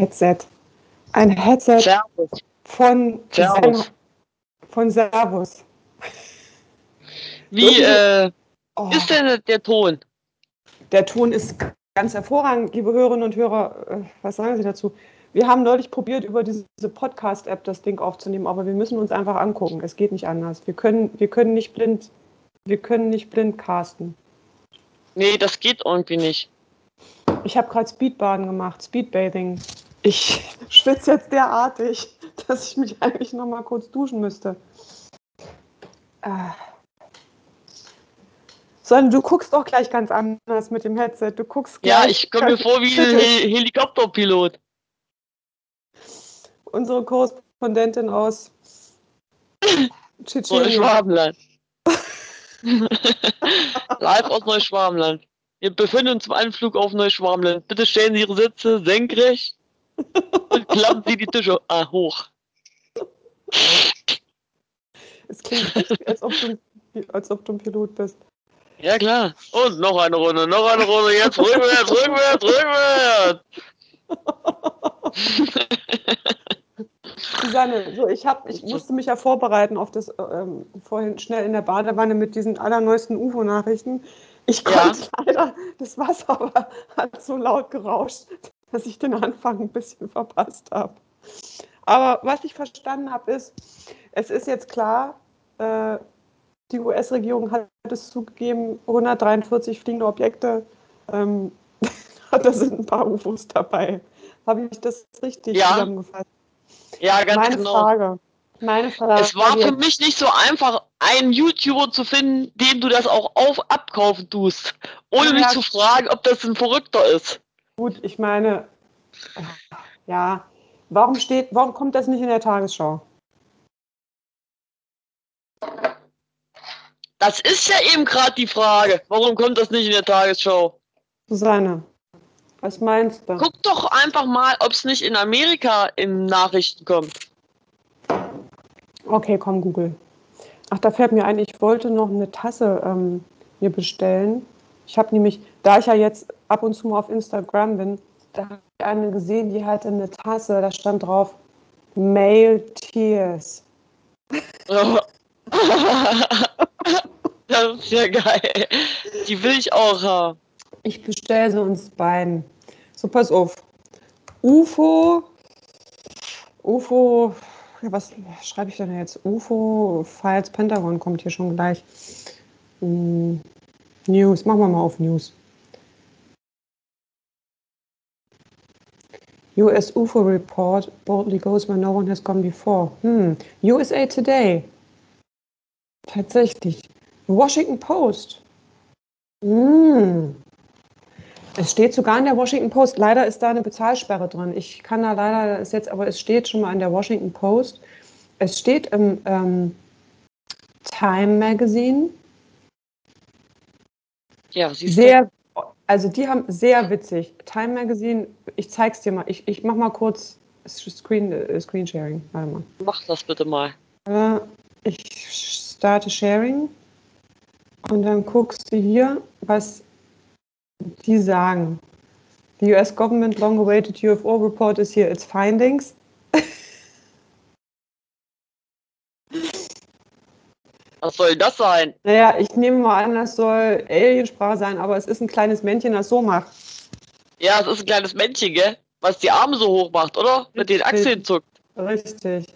Headset. Ein Headset Servus. von Servus. Sen- von Servus. Wie äh, Oh, ist denn der Ton? der Ton ist ganz hervorragend, liebe Hörerinnen und Hörer. Äh, Was sagen Sie dazu? Wir haben neulich probiert, über diese Podcast-App das Ding aufzunehmen, aber wir müssen uns einfach angucken. Es geht nicht anders. Wir können, wir können nicht blind, wir können nicht blind casten. Nee, das geht irgendwie nicht. Ich habe gerade Speedbaden gemacht, Speedbathing. Ich schwitze jetzt derartig, dass ich mich eigentlich noch mal kurz duschen müsste. Ah. Sondern du guckst doch gleich ganz anders mit dem Headset. Du guckst Ja, ich komme mir vor wie ein. Hel Helikopterpilot. Unsere Korrespondentin aus Tschetschenien. Neuschwabenland. Live aus Neuschwabenland. Wir befinden uns im Anflug auf Neuschwabenland. Bitte stellen Sie Ihre Sitze senkrecht und klappen Sie die Tische ah, hoch. Es klingt echt, als ob, du, als ob du ein Pilot bist. Ja klar. Und noch eine Runde, noch eine Runde. Jetzt rückwärts, rückwärts, rückwärts. Susanne, so ich hab, ich musste mich ja vorbereiten auf das ähm, vorhin schnell in der Badewanne mit diesen allerneuesten UFO-Nachrichten. Ich Ja. konnte leider, das Wasser war, hat so laut gerauscht, dass ich den Anfang ein bisschen verpasst habe. Aber was ich verstanden habe, ist, es ist jetzt klar, äh, die US-Regierung hat es zugegeben, 143 fliegende Objekte, ähm, da sind ein paar UFOs dabei. Habe ich das richtig Ja. zusammengefasst? Ja, ganz Meine genau. Frage. Meine Frage. Es war für mich nicht so einfach, einen YouTuber zu finden, dem du das auch auf abkaufen tust, ohne Ja. mich zu fragen, ob das ein Verrückter ist. Gut, ich meine, ja, warum steht, warum kommt das nicht in der Tagesschau? Das ist ja eben gerade die Frage. Warum kommt das nicht in der Tagesschau? Susanne, was meinst du? Guck doch einfach mal, ob es nicht in Amerika in Nachrichten kommt. Okay, komm, Google. Ach, da fällt mir ein, ich wollte noch eine Tasse ähm, mir bestellen. Ich habe nämlich, da ich ja jetzt ab und zu mal auf Instagram bin, da habe ich eine gesehen, die hatte eine Tasse, da stand drauf Male Tears. das ist ja geil. Die will ich auch haben. Ich bestelle sie uns beiden. So, pass auf. UFO. UFO. Ja, was schreibe ich denn jetzt? UFO Files Pentagon kommt hier schon gleich. Hm, News. Machen wir mal auf News. US UFO report boldly goes where no one has gone before. Hm. USA Today. Tatsächlich. Washington Post. Hm. Es steht sogar in der Washington Post. Leider ist da eine Bezahlsperre drin. Ich kann da leider, das ist jetzt, aber es steht schon mal in der Washington Post. Es steht im ähm, Time Magazine. Ja, siehst. Sehr, also die haben sehr witzig. Time Magazine, ich zeig's dir mal. Ich, ich mach mal kurz Screen, äh, Screen Sharing. Warte mal. Mach das bitte mal. Äh, ich starte Sharing und dann guckst du hier, was die sagen. The US government long-awaited UFO report is here. Its findings. Was soll das sein? Naja, ich nehme mal an, das soll Aliensprache sein, aber es ist ein kleines Männchen, das so macht. Ja, es ist ein kleines Männchen, gell? Was die Arme so hoch macht, oder? Mit den. Achseln zuckt. Richtig.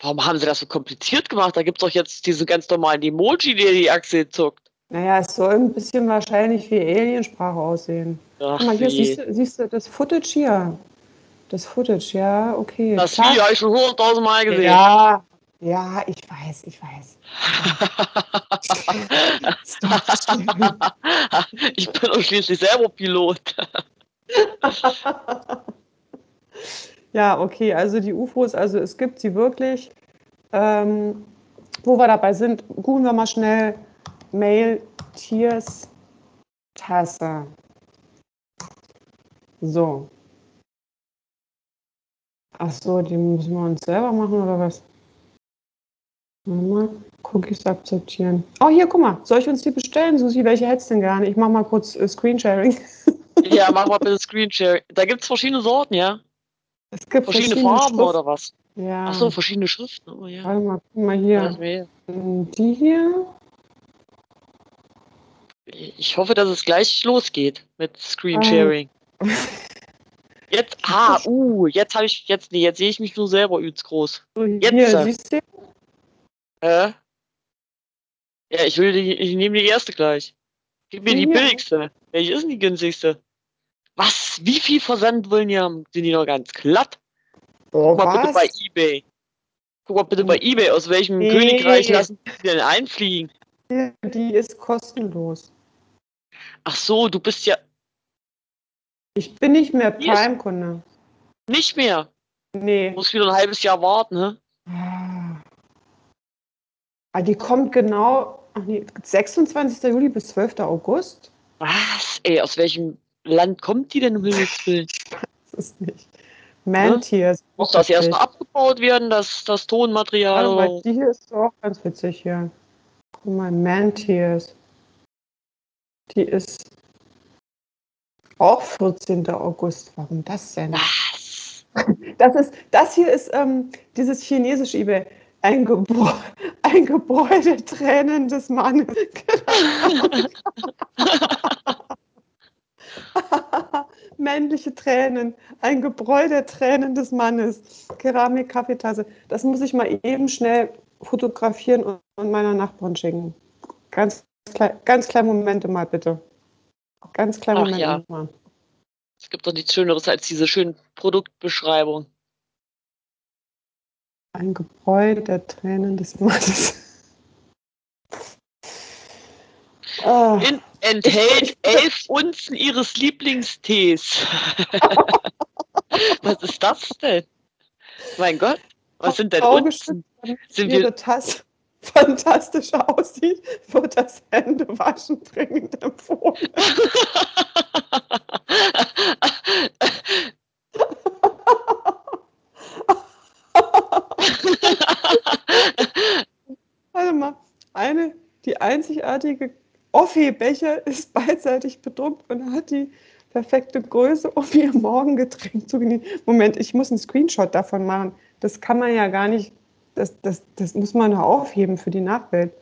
Warum haben sie das so kompliziert gemacht? Da gibt's doch jetzt diesen ganz normalen Emoji, der die Achseln zuckt. Naja, es soll ein bisschen wahrscheinlich wie Aliensprache aussehen. Ach, Guck mal, hier siehst du, siehst du das Footage hier. Das Footage, ja, okay. Das. Video habe ich schon hunderttausend Mal gesehen. Ja, ja, ich weiß, ich weiß. ich bin doch schließlich selber Pilot. Ja, okay, also die UFOs, also es gibt sie wirklich. Ähm, wo wir dabei sind, googeln wir mal schnell Mail Tiers Tasse. So. Ach so, die müssen wir uns selber machen oder was? Mal, Cookies akzeptieren. Oh, hier, guck mal. Soll ich uns die bestellen, Susi? Welche hättest du denn gerne? Ich mach mal kurz äh, Screensharing. Ja, mach mal bitte Screensharing. Da gibt es verschiedene Sorten, ja? Es gibt Verschiedene, verschiedene Farben Schriften. oder was? Ja. Ach so, verschiedene Schriften. Oh ja. Warte mal, guck mal hier. mir- Die hier. Ich hoffe, dass es gleich losgeht mit Screensharing. Jetzt, ah, uh, jetzt habe ich, jetzt, nee, jetzt sehe ich mich nur selber übelst groß. So, Jetzt, hier, siehst du? Hä? Ja, ich will die, ich nehme die erste gleich. Gib mir die Ja. billigste. Welche ist denn die günstigste? Was? Wie viel Versand wollen die haben? Sind die noch ganz glatt? Oh, Guck mal bitte bei was? Ebay. Guck mal bitte bei Ebay, aus welchem Nee. Königreich lassen die denn einfliegen? Die ist kostenlos. Ach so, du bist ja Ich bin nicht mehr Prime-Kunde. nicht mehr. Nee. Muss wieder ein halbes Jahr warten, ne? Ah. Die kommt genau, ach nee, 26. Juli bis 12. August. Was? Ey, aus welchem Land kommt die denn um Himmels Willen? Das ist nicht. Mantiers. Muss das erst noch abgebaut werden, das, das Tonmaterial? Oder? die hier ist auch ganz witzig hier. Guck mal, Mantiers. Die ist auch 14. August. Warum das denn? Was? Das, ist, das hier ist ähm, dieses chinesische eBay. Ein, Gebäu ein Gebäude Tränen des Mannes. Männliche Tränen. Ein Gebräu der Tränen des Mannes. Keramik, Kaffeetasse. Das muss ich mal eben schnell fotografieren und, meiner Nachbarin schicken. Ganz, ganz kleine Momente mal bitte. Ganz kleine Momente ja. mal. Es gibt doch nichts Schöneres als diese schönen Produktbeschreibungen. Ein Gebräu der Tränen des Mannes. Ah, In, enthält elf Unzen ihres Lieblingstees. was ist das denn? Mein Gott, was sind denn Unzen? Sind wir- ihre Tasse fantastisch aussieht, wird das Händewaschen dringend empfohlen. mal, eine, die einzigartige Offi-Becher ist beidseitig bedruckt und hat die perfekte Größe, um ihr Morgengetränk zu genießen. Moment, ich muss einen Screenshot davon machen. Das kann man ja gar nicht, das, das, das muss man noch aufheben für die Nachwelt.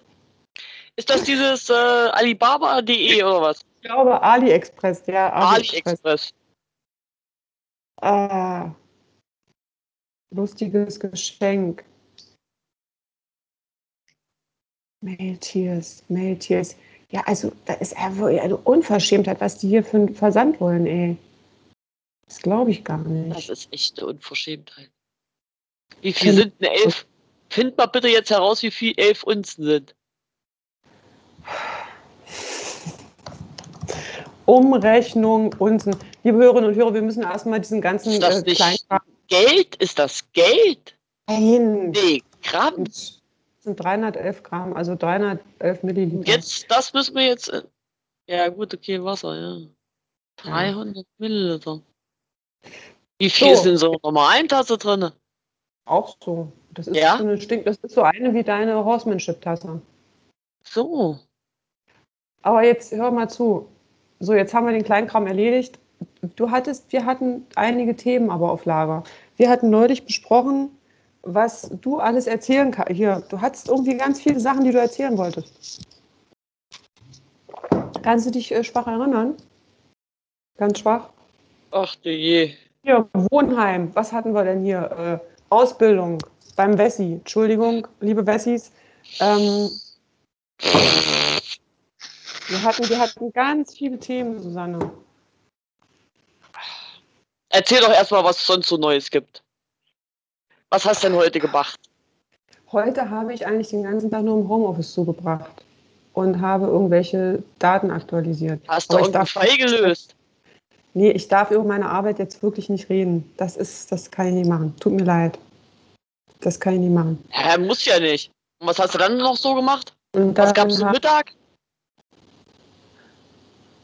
ist das dieses äh, Alibaba.de oder was? Ich glaube AliExpress, ja, AliExpress. AliExpress. Ah, lustiges Geschenk. Mailtiers, Mailtiers. Ja, also da ist ja wirklich eine Unverschämtheit, was die hier für einen Versand wollen, ey. Das glaube ich gar Das nicht. ist echt eine Unverschämtheit. Wie viel sind denn elf? Find mal bitte jetzt heraus, wie viel elf Unzen sind. Umrechnung, Unsen. Liebe Hörerinnen und Hörer, wir müssen erstmal diesen ganzen Ist das äh. Geld? Ist das Geld? Nein, Nee, Gramm. Sind 311 Gramm, also 311 Milliliter. Jetzt, das müssen wir jetzt. äh, Ja, gut, okay, Wasser, ja. 300 Milliliter. Wie viel So. sind so Nummer 1 Tasse drin? Auch so. Das ist Ja? so eine Stink, das ist so eine wie deine Horsemanship-Tasse. So. Aber jetzt hör mal zu. So, jetzt haben wir den Kleinkram erledigt. Du hattest, wir hatten einige Themen aber auf Lager. Wir hatten neulich besprochen, was du alles erzählen kannst. Hier, du hattest irgendwie ganz viele Sachen, die du erzählen wolltest. Kannst du dich äh, schwach erinnern? Ganz schwach. Ach du je. Hier, Wohnheim. Was hatten wir denn hier? Äh, Ausbildung beim Wessi. Entschuldigung, liebe Wessis. Ähm, wir, hatten, wir hatten ganz viele Themen, Susanne. Erzähl doch erstmal, was es sonst so Neues gibt. Was hast du denn heute gemacht? Heute habe ich eigentlich den ganzen Tag nur im Homeoffice zugebracht und habe irgendwelche Daten aktualisiert. Hast du darf, Fall gelöst? nee, ich darf über meine Arbeit jetzt wirklich nicht reden. Das ist, das kann ich nicht machen. Tut mir leid. Das kann ich nicht machen. Ja, muss ja nicht. Und was hast du dann noch so gemacht? Und Was dann gab's zum Mittag?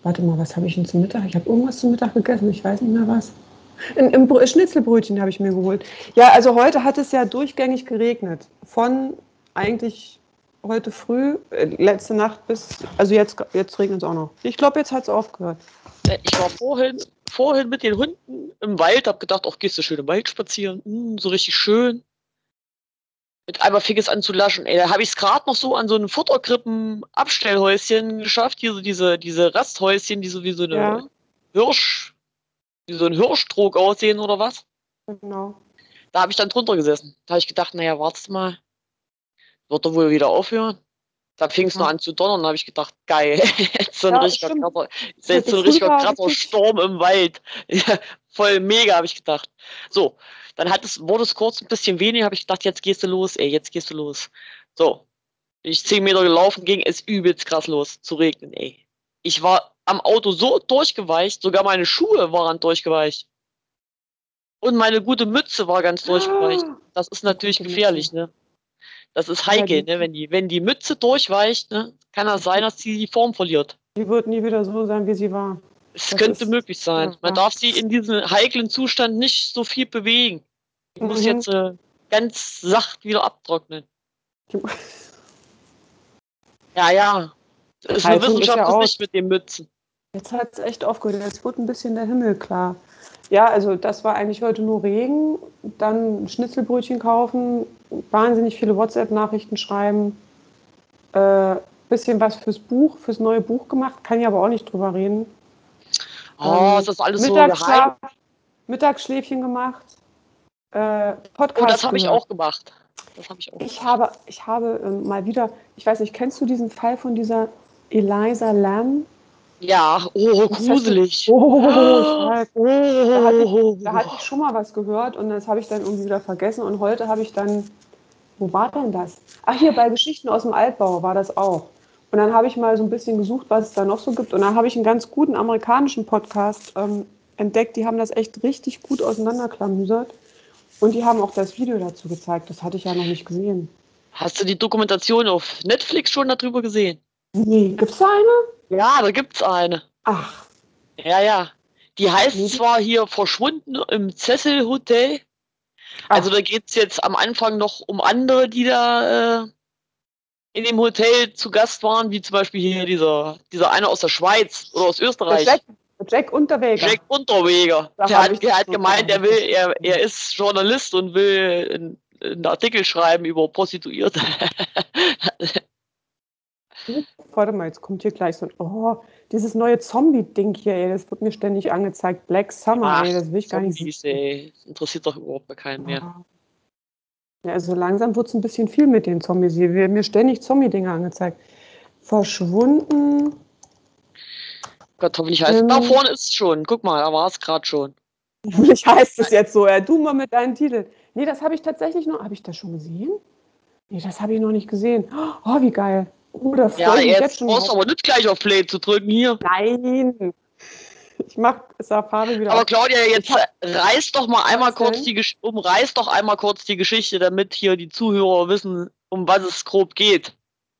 Warte mal, was habe ich denn zum Mittag? Ich habe irgendwas zum Mittag gegessen. Ich weiß nicht mehr was. Ein, ein Brö- Schnitzelbrötchen habe ich mir geholt. Ja, also heute hat es ja durchgängig geregnet. Von eigentlich heute früh, äh, letzte Nacht bis, also jetzt, jetzt regnet es auch noch. Ich glaube, jetzt hat es aufgehört. Äh, Ich war vorhin, vorhin mit den Hunden im Wald, hab gedacht, ach, gehst du schön im Wald spazieren, hm, so richtig schön. Mit einmal fing es an zu laschen. Ey, da habe ich es gerade noch so an so ein Futterkrippen-Abstellhäuschen geschafft, hier so diese, diese Rasthäuschen, die so wie so eine Ja. Hirsch, wie so ein Hirschtrog aussehen oder was. Genau. Da habe ich dann drunter gesessen. Da habe ich gedacht, naja, wartest mal. Wird er wohl wieder aufhören? Da fing es Ja. noch an zu donnern, da habe ich gedacht, geil, jetzt so ein Ja, richtiger jetzt so ein richtiger krasser Sturm im Wald. Voll mega, habe ich gedacht. So, dann hat es, wurde es kurz ein bisschen weniger, habe ich gedacht, jetzt gehst du los, ey, jetzt gehst du los. So, ich zehn Meter gelaufen, ging es übelst krass los zu regnen, ey. Ich war am Auto so durchgeweicht, sogar meine Schuhe waren durchgeweicht. Und meine gute Mütze war ganz durchgeweicht. Das ist natürlich gefährlich, ne? Das ist heikel, ne? Wenn die, wenn die Mütze durchweicht, ne? Kann das sein, dass sie die Form verliert. Die wird nie wieder so sein, wie sie war. Es Das könnte möglich sein. Man darf sie in diesem heiklen Zustand nicht so viel bewegen. Die muss Mhm. jetzt äh, ganz sacht wieder abtrocknen. Ja, ja. Das ist Heizung eine ist ja Wissenschaft ist auch- nicht mit den Mützen. Jetzt hat es echt aufgehört. Jetzt wird ein bisschen der Himmel klar. Ja, also das war eigentlich heute nur Regen. Dann Schnitzelbrötchen kaufen, wahnsinnig viele WhatsApp-Nachrichten schreiben. Äh, bisschen was fürs Buch, fürs neue Buch gemacht. Kann ich aber auch nicht drüber reden. Oh, Ähm, ist das alles so geheim? Mittagsschlaf, Mittagsschläfchen gemacht. Äh, Podcast Oh, das habe ich auch gemacht. Das habe ich auch. Ich habe, ich habe ähm, mal wieder, ich weiß nicht, kennst du diesen Fall von dieser Eliza Lamb? Ja, oh, gruselig. Oh, ich. Oh, Da hatte, da hatte ich schon mal was gehört und das habe ich dann irgendwie wieder vergessen. Und heute habe ich dann, wo war denn das? Ach, hier bei Geschichten aus dem Altbau war das auch. Und dann habe ich mal so ein bisschen gesucht, was es da noch so gibt. Und dann habe ich einen ganz guten amerikanischen Podcast ähm, entdeckt. Die haben das echt richtig gut auseinanderklamüsert. Und die haben auch das Video dazu gezeigt. Das hatte ich ja noch nicht gesehen. Hast du die Dokumentation auf Netflix schon darüber gesehen? Nee, gibt's da eine? Ja, da gibt's eine. Ach, Ja, ja. Die heißt Nee. zwar hier Verschwunden im Cecil Hotel. Also Ach. da geht's jetzt am Anfang noch um andere, die da äh, in dem Hotel zu Gast waren, wie zum Beispiel hier dieser, dieser eine aus der Schweiz oder aus Österreich. Jack, Jack Unterweger. Jack Unterweger. Da Der hat, ich der hat gemeint, er will, er, er ist Journalist und will einen, einen Artikel schreiben über Prostituierte. Warte mal, jetzt kommt hier gleich so ein, oh, dieses neue Zombie-Ding hier, ey, das wird mir ständig angezeigt. Black Summer, Ach, ey, das will ich gar nicht sehen. ey. Das interessiert doch überhaupt bei keinen mehr. Ja, also langsam wird es ein bisschen viel mit den Zombies. Hier werden mir ständig Zombie-Dinge angezeigt. Verschwunden. Gott, hoffentlich heißt Ähm. Da vorne ist es schon. Guck mal, da war es gerade schon. Hoffentlich heißt es jetzt so. Ja, du mal mit deinen Titeln. Nee, das habe ich tatsächlich noch. Habe ich das schon gesehen? Nee, das habe ich noch nicht gesehen. Oh, wie geil. Oh, da freue Ja, jetzt brauchst du aber nicht gleich auf Play zu drücken hier. Nein. Ich mache Safari wieder Aber auf. Claudia, jetzt hab- reiß doch mal einmal kurz denn? die Gesch umreiß doch einmal kurz die Geschichte, damit hier die Zuhörer wissen, um was es grob geht.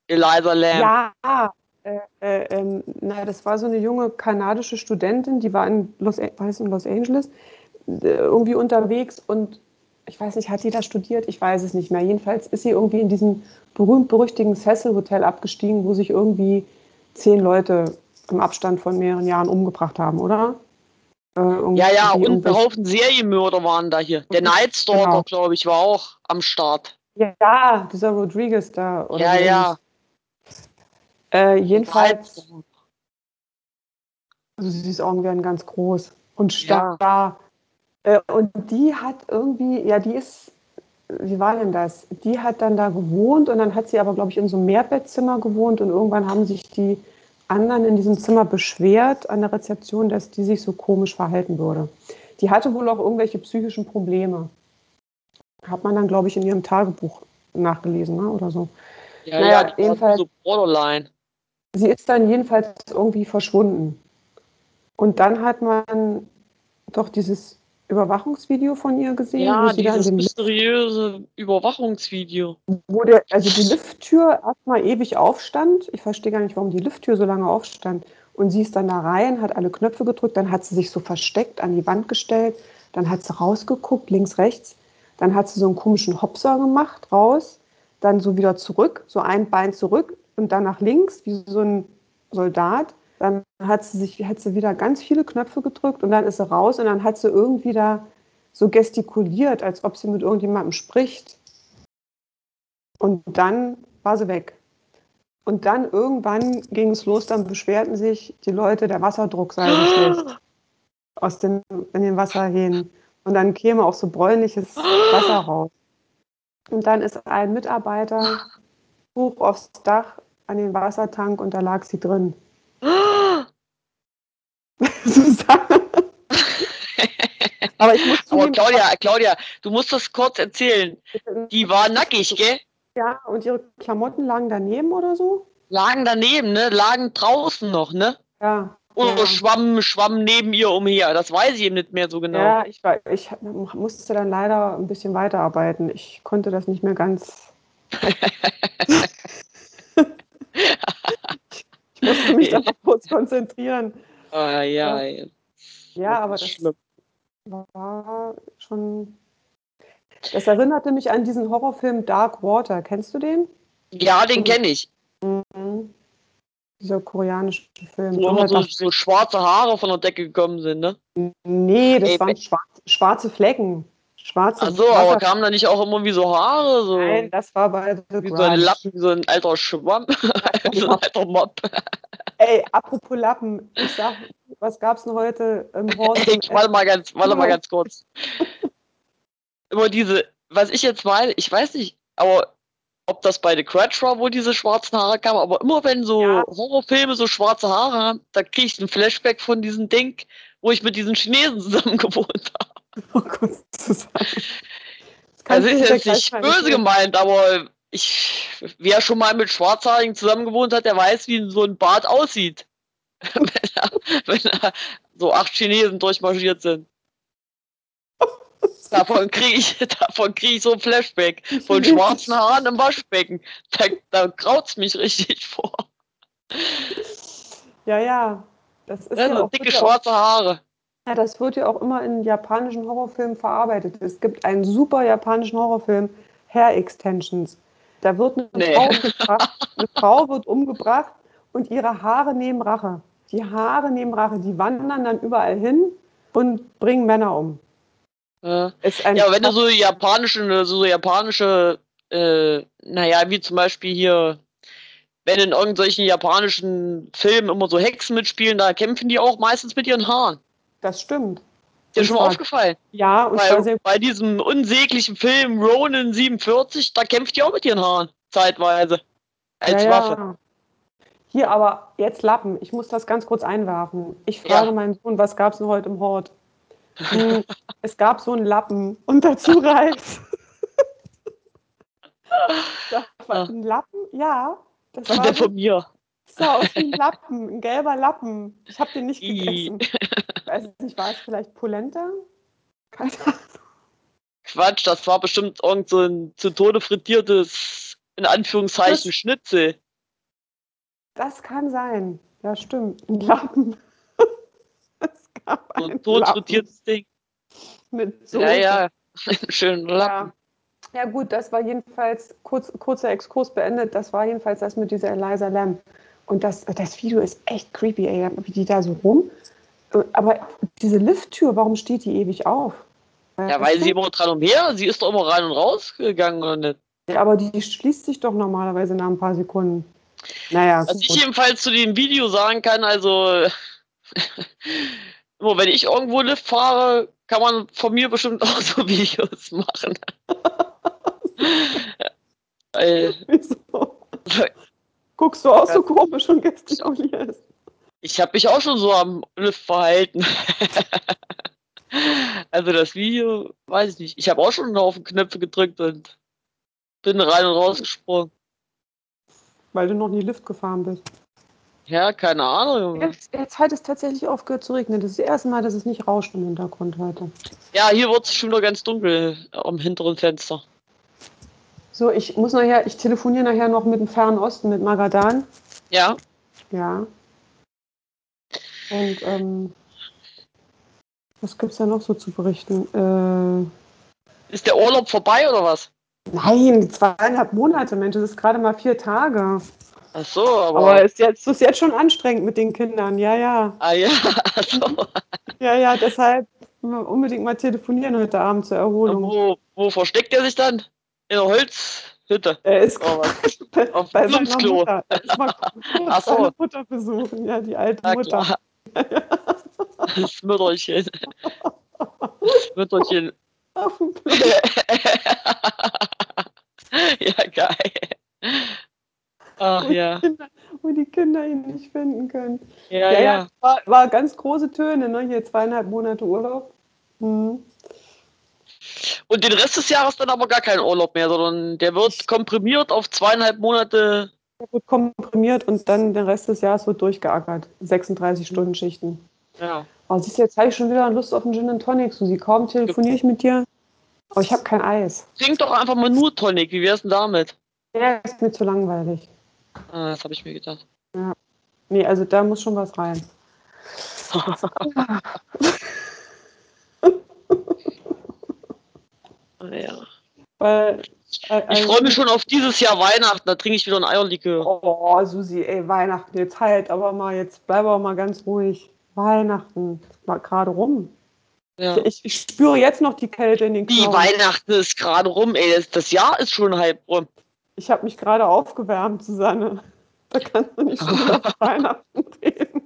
Eliza Lamb. Ja, äh, äh, ähm, na, das war so eine junge kanadische Studentin, die war in Los, war in Los Angeles äh, irgendwie unterwegs und ich weiß nicht, hat die da studiert? Ich weiß es nicht mehr. Jedenfalls ist sie irgendwie in diesem berühmt-berüchtigten Cecil Hotel abgestiegen, wo sich irgendwie zehn Leute im Abstand von mehreren Jahren umgebracht haben, oder? Äh, Ja, ja, und ein Haufen Serienmörder waren da hier. Der Night Stalker, Genau. glaube ich, war auch am Start. Ja, dieser Rodriguez da. Oder Ja, ja. Äh, jedenfalls, also sie ist irgendwie ganz groß und Ja. starr. Äh, und die hat irgendwie, ja, die ist, wie war denn das? Die hat dann da gewohnt und dann hat sie aber, glaube ich, in so einem Mehrbettzimmer gewohnt und irgendwann haben sich die anderen in diesem Zimmer beschwert an der Rezeption, dass die sich so komisch verhalten würde. Die hatte wohl auch irgendwelche psychischen Probleme. Hat man dann, glaube ich, in ihrem Tagebuch nachgelesen ne? oder so. Ja, Naja, ja, jedenfalls- so borderline. Sie ist dann jedenfalls irgendwie verschwunden. Und dann hat man doch dieses Überwachungsvideo von ihr gesehen, Ja, dieses mysteriöse Überwachungsvideo. wo der, also die Lifttür erstmal ewig aufstand. Ich verstehe gar nicht, warum die Lifttür so lange aufstand. Und sie ist dann da rein, hat alle Knöpfe gedrückt, dann hat sie sich so versteckt an die Wand gestellt, dann hat sie rausgeguckt, links, rechts, dann hat sie so einen komischen Hopser gemacht raus, dann so wieder zurück, so ein Bein zurück und dann nach links, wie so ein Soldat. Dann hat sie sich, hat sie wieder ganz viele Knöpfe gedrückt und dann ist sie raus und dann hat sie irgendwie da so gestikuliert, als ob sie mit irgendjemandem spricht. Und dann war sie weg. Und dann irgendwann ging es los, dann beschwerten sich die Leute, der Wasserdruck sei so schlecht aus dem, in den Wasserhähnen. Und dann käme auch so bräunliches Wasser raus. Und dann ist ein Mitarbeiter hoch aufs Dach an den Wassertank und da lag sie drin. Susanne. Aber ich muss Aber Claudia, Claudia, du musst das kurz erzählen. Die war nackig, gell? Ja, und ihre Klamotten lagen daneben oder so? Lagen daneben, ne? Lagen draußen noch, ne? Ja. Oder ja. schwamm, schwamm neben ihr umher. Das weiß ich eben nicht mehr so genau. Ja, ich, ich musste dann leider ein bisschen weiterarbeiten. Ich konnte das nicht mehr ganz. ich musste mich dann noch kurz konzentrieren. Ah, ja, ja. Ja, aber das schlimm. war schon. Das erinnerte mich an diesen Horrorfilm Dark Water. Kennst du den? Ja, den kenne ich. Mhm. Dieser koreanische Film. Wo immer so, so, schwarze Haare von der Decke gekommen sind, ne? Nee, das Ey, waren schwarze, schwarze Flecken. Schwarze Ach so, aber kamen da nicht auch immer wie so Haare? So Nein, das war bei The Wie so ein Lappen, so ein alter Schwamm. so ein alter Mob. Ey, apropos Lappen, ich sag, was gab's denn heute im Horst? Ey, warte mal ganz, warte mal ganz kurz. immer diese, was ich jetzt meine, ich weiß nicht, aber ob das bei The Crutch war, wo diese schwarzen Haare kamen, aber immer wenn so ja. Horrorfilme so schwarze Haare haben, da kriege ich ein Flashback von diesem Ding, wo ich mit diesen Chinesen zusammen gewohnt habe. Oh. Also ist jetzt nicht böse gemeint, aber ich, wer schon mal mit Schwarzhaarigen zusammen gewohnt hat, der weiß, wie so ein Bart aussieht. wenn, er, wenn er so acht Chinesen durchmarschiert sind. Davon kriege ich, krieg ich so ein Flashback von schwarzen Haaren im Waschbecken. Da, da kraut es mich richtig vor. Ja, ja. Das ist ja, ja dicke schwarze Haare. Ja, das wird ja auch immer in japanischen Horrorfilmen verarbeitet. Es gibt einen super japanischen Horrorfilm, Hair Extensions. Da wird eine, nee. Frau, umgebracht, eine Frau wird umgebracht und ihre Haare nehmen Rache. Die Haare nehmen Rache. Die wandern dann überall hin und bringen Männer um. Ja, ja wenn du so japanische, so japanische, äh, naja, wie zum Beispiel hier, wenn in irgendwelchen japanischen Filmen immer so Hexen mitspielen, da kämpfen die auch meistens mit ihren Haaren. Das stimmt. Ist dir schon mal aufgefallen? Ja, und bei, bei diesem unsäglichen Film Ronin 47, da kämpft die auch mit ihren Haaren, zeitweise. Als ja, Waffe. Ja. Hier aber jetzt Lappen. Ich muss das ganz kurz einwerfen. Ich frage ja. meinen Sohn, was gab es denn heute im Hort? Hm, es gab so einen Lappen und dazu Reis. das war ein Lappen? Ja. Das war der von mir. Aus wie ein Lappen, ein gelber Lappen. Ich habe den nicht gegessen. Ich weiß nicht, war es vielleicht Polenta? Keine Ahnung. Quatsch, das war bestimmt irgend so ein zu Tode frittiertes, in Anführungszeichen, das, Schnitzel. Das kann sein. Ja, stimmt. Ein Lappen. es gab so ein tot frittiertes Ding. Mit Soße. Ja, ja. Schönen Lappen. Ja. ja. gut, das war jedenfalls, kurz, kurzer Exkurs beendet, das war jedenfalls das mit dieser Eliza Lamb. Und das, das Video ist echt creepy, ey, wie die da so rum. Aber diese Lifttür, warum steht die ewig auf? Ja, weil sie immer dran umher, sie ist doch immer rein und raus gegangen oder nicht? Ja, aber die schließt sich doch normalerweise nach ein paar Sekunden. Naja. Was gut. ich jedenfalls zu dem Video sagen kann, also immer wenn ich irgendwo Lift fahre, kann man von mir bestimmt auch so Videos machen. Weil, Wieso? Guckst du auch so komisch und gestikulierst? Ich habe mich auch schon so am Lift verhalten. also das Video, weiß ich nicht. Ich habe auch schon auf den Knöpfe gedrückt und bin rein und raus gesprungen. Weil du noch nie Lift gefahren bist. Ja, keine Ahnung. Jetzt, jetzt hat es tatsächlich aufgehört zu regnen. Das ist das erste Mal, dass es nicht rauscht im Hintergrund heute. Ja, hier wird es schon wieder ganz dunkel am hinteren Fenster. So, ich muss nachher, ich telefoniere nachher noch mit dem Fernen Osten, mit Magadan. Ja. Ja. Und ähm, was gibt es da noch so zu berichten? Äh, ist der Urlaub vorbei oder was? Nein, zweieinhalb Monate, Mensch, das ist gerade mal vier Tage. Ach so, aber. Aber es ist jetzt, ist jetzt schon anstrengend mit den Kindern, ja, ja. ah ja, ach so. Ja, ja, deshalb unbedingt mal telefonieren heute Abend zur Erholung. Wo, wo versteckt er sich dann? In der Holzhütte. Er ist Oh, was? bei, Auf bei seiner. Mutter. Er ist mal Ach so. seine Mutter besuchen, ja, die alte Na Mutter. Das Mütterchen. Das Mütterchen. Auf dem ja, geil. Ach wo, ja. die Kinder, wo die Kinder ihn nicht finden können. Ja, Ja, ja, ja. war, war ganz große Töne, ne? Hier zweieinhalb Monate Urlaub. Hm. Und den Rest des Jahres dann aber gar kein Urlaub mehr, sondern der wird komprimiert auf zweieinhalb Monate. Der wird komprimiert und dann den Rest des Jahres wird durchgeackert. 36 Stunden Schichten. Ja. Oh, siehst du, jetzt habe ich schon wieder Lust auf einen Gin and Tonic, Susi. Kaum telefoniere ich mit dir. Aber ich habe kein Eis. Trink doch einfach mal nur Tonic. Wie wär's denn damit? Der ist mir zu langweilig. Ah, das habe ich mir gedacht. Nee, also da muss schon was rein. Ah, ja. Weil, äh, Ich also- freue mich schon auf dieses Jahr Weihnachten. Da trinke ich wieder ein Eierlikör. Oh, Susi, ey, Weihnachten, jetzt halt, aber mal, jetzt bleib aber mal ganz ruhig. Weihnachten, war gerade rum. Ja. Ich, ich spüre jetzt noch die Kälte in den Die Knochen. Weihnachten ist gerade rum, ey. Das, das Jahr ist schon halb rum. Ich habe mich gerade aufgewärmt, Susanne. Da kannst du nicht auf Weihnachten reden.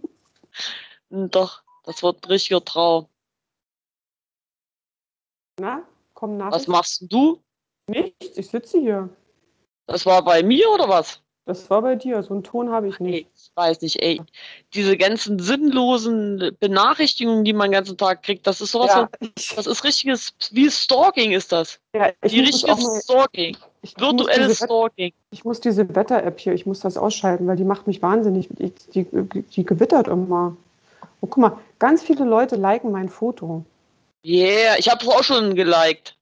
Doch, das wird ein richtiger Traum. Na, komm nach. Was machst du? Nichts, ich sitze hier. Das war bei mir oder was? Das war bei dir, so einen Ton habe ich nicht. Ey, ich weiß nicht, ey. Diese ganzen sinnlosen Benachrichtigungen, die man den ganzen Tag kriegt, das ist sowas, Ja, von- ich, das ist richtiges, wie Stalking ist das. ja, ich Die richtige Stalking. ich, ich, Virtuelles diese, Stalking. ich muss diese Wetter-App hier, ich muss das ausschalten, weil die macht mich wahnsinnig. Die, die, die gewittert immer. Und guck mal, ganz viele Leute liken mein Foto. Yeah, ich habe es auch schon geliked.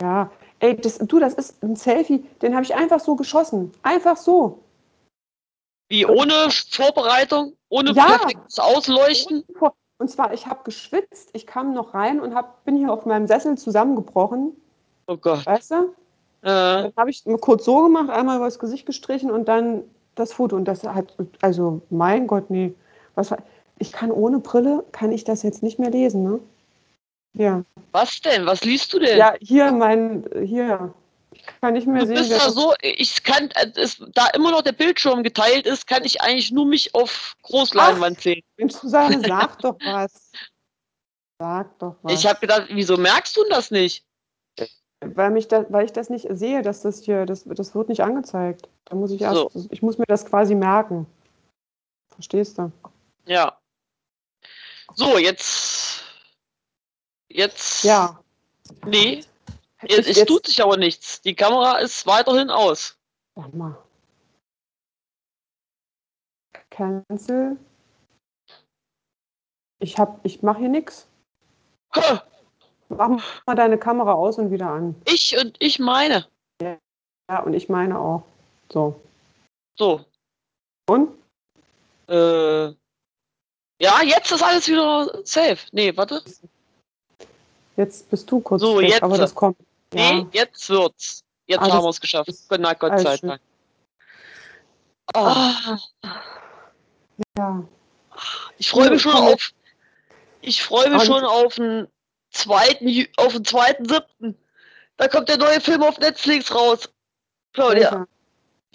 Ja, ey, das, du, das ist ein Selfie, den habe ich einfach so geschossen. Einfach so. Wie ohne Vorbereitung, ohne Ja. perfektes Ausleuchten. Und zwar, ich habe geschwitzt, ich kam noch rein und hab, bin hier auf meinem Sessel zusammengebrochen, Oh Gott. weißt du? Äh, Dann habe ich kurz so gemacht, einmal übers Gesicht gestrichen und dann das Foto. Und das hat, also mein Gott, nee. Was, war- ich kann ohne Brille, kann ich das jetzt nicht mehr lesen, ne? Ja. was denn? Was liest du denn? Ja, hier mein, hier. Ich kann nicht mehr Du sehen, bist da so, ich kann, äh, es, da immer noch der Bildschirm geteilt ist, kann ich eigentlich nur mich auf Großleinwand sehen. Mensch, Susanne, sag doch was. Sag doch was. Ich habe gedacht, wieso merkst du das nicht? weil, mich da, weil ich das nicht sehe, dass das hier, das, das wird nicht angezeigt. Da muss ich erst, So. ich muss mir das quasi merken. Verstehst du? Ja. So, jetzt. Jetzt. Ja. Nee, Ich, es, es tut sich aber nichts. Die Kamera ist weiterhin aus. Warte mal. Cancel. Ich hab, ich mache hier nichts. Mach mal deine Kamera aus und wieder an. Ich und ich meine. Ja, und ich meine auch. So. So. Und? Äh, ja, jetzt ist alles wieder safe. Nee, warte. Jetzt bist du kurz So, weg, jetzt. aber das kommt. Nee, Ja. jetzt wird's. Jetzt Alles- haben wir es geschafft. na Gott sei schön. Dank. Ah, ja. ich freue mich schon auf. Ich freue mich Und- schon auf den zweiten, auf den zweiten siebten. Da kommt der neue Film auf Netflix raus. Claudia. Welcher?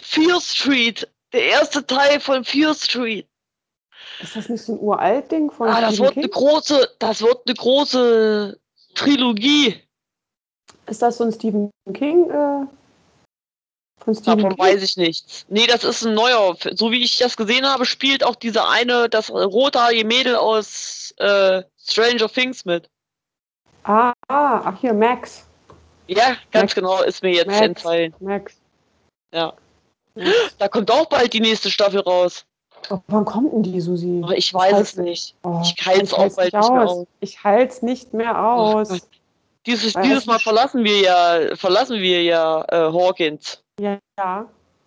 Fear Street. Der erste Teil von Fear Street. Ist das nicht so ein uralt Ding von Ah, das wird eine King? große, das wird eine große Trilogie. Ist das so ein Stephen King? Äh, von Stephen Davon King? weiß ich nichts. Nee, das ist ein neuer. So wie ich das gesehen habe, spielt auch dieser eine, das rothaarige Mädel aus äh, Stranger Things mit. Ah, ach hier, Max. Ja, ganz Max. genau, ist mir jetzt Max. entfallen. Max. Ja. Da kommt auch bald die nächste Staffel raus. Oh, wann kommt denn die, Susi? Ich weiß halt's es nicht. Oh, ich halt's auch halt's bald nicht mehr aus. Ich halte es nicht mehr aus. Gott. Dieses, dieses es Mal verlassen wir ja, verlassen wir ja äh, Hawkins. ja, ja.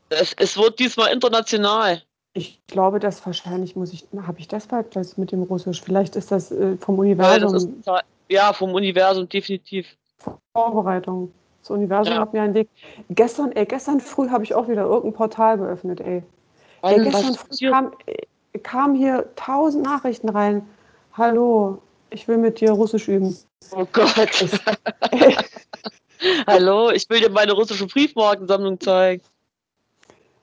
Es, es wird diesmal international. Ich glaube, dass wahrscheinlich muss ich. Habe ich das bald das mit dem Russisch? Vielleicht ist das äh, vom Weil das Universum ist, ja, vom Universum definitiv. Vorbereitung. Das Universum Ja. hat mir einen Weg. Gestern, ey, gestern früh habe ich auch wieder irgendein Portal geöffnet, ey. Wann, ey gestern früh kam, äh, kam hier tausend Nachrichten rein. Hallo, ich will mit dir Russisch üben. Oh Gott. Hallo, ich will dir meine russische Briefmarkensammlung zeigen.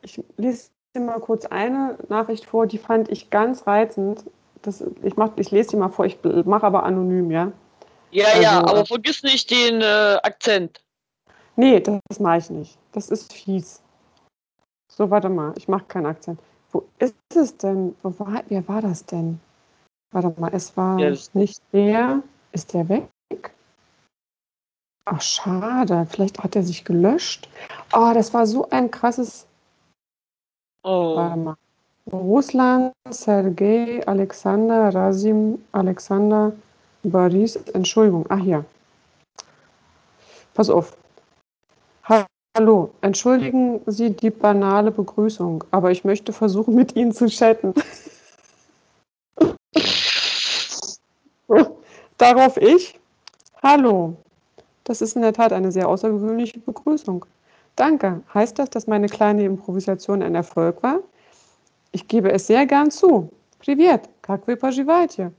ich lese dir mal kurz eine Nachricht vor, die fand ich ganz reizend. Das, ich, mach, ich lese die mal vor, ich mache aber anonym, ja? Ja, ja, Also, aber äh, vergiss nicht den äh, Akzent. Nee, das mache ich nicht. Das ist fies. So, warte mal, ich mache keinen Akzent. Wo ist es denn? Wo war, wer war das denn? Warte mal, es war Ja, nicht der. Ist der weg? Ach, schade. Vielleicht hat er sich gelöscht. Oh, das war so ein krasses. Warte Oh. mal. Russland, Sergei, Alexander, Rasim, Alexander, Boris. Entschuldigung. Ach, hier. Pass auf. Hallo, entschuldigen Sie die banale Begrüßung, aber ich möchte versuchen, mit Ihnen zu chatten. Darauf ich. Hallo. Das ist in der Tat eine sehr außergewöhnliche Begrüßung. Danke. Heißt das, dass meine kleine Improvisation ein Erfolg war? Ich gebe es sehr gern zu. Привет, как вы поживаете?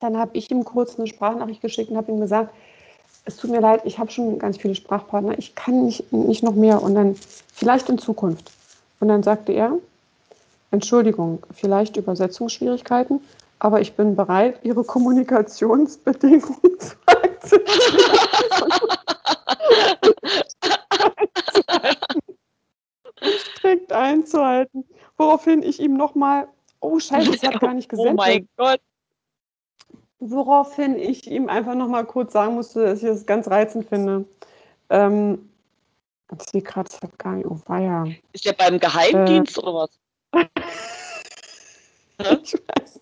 Dann habe ich ihm kurz eine Sprachnachricht geschickt und habe ihm gesagt, es tut mir leid, ich habe schon ganz viele Sprachpartner, ich kann nicht, nicht noch mehr und dann vielleicht in Zukunft. Und dann sagte er, Entschuldigung, vielleicht Übersetzungsschwierigkeiten, aber ich bin bereit, Ihre Kommunikationsbedingungen zu akzeptieren. strikt einzuhalten. Woraufhin ich ihm nochmal, oh Scheiße, sie hat gar nicht Oh gesendet. mein Gott. Woraufhin ich ihm einfach noch mal kurz sagen musste, dass ich das ganz reizend finde. Ähm, ich sehe gerade, es hat gar nicht, oh weia. Ist der beim Geheimdienst oder was? Ich weiß.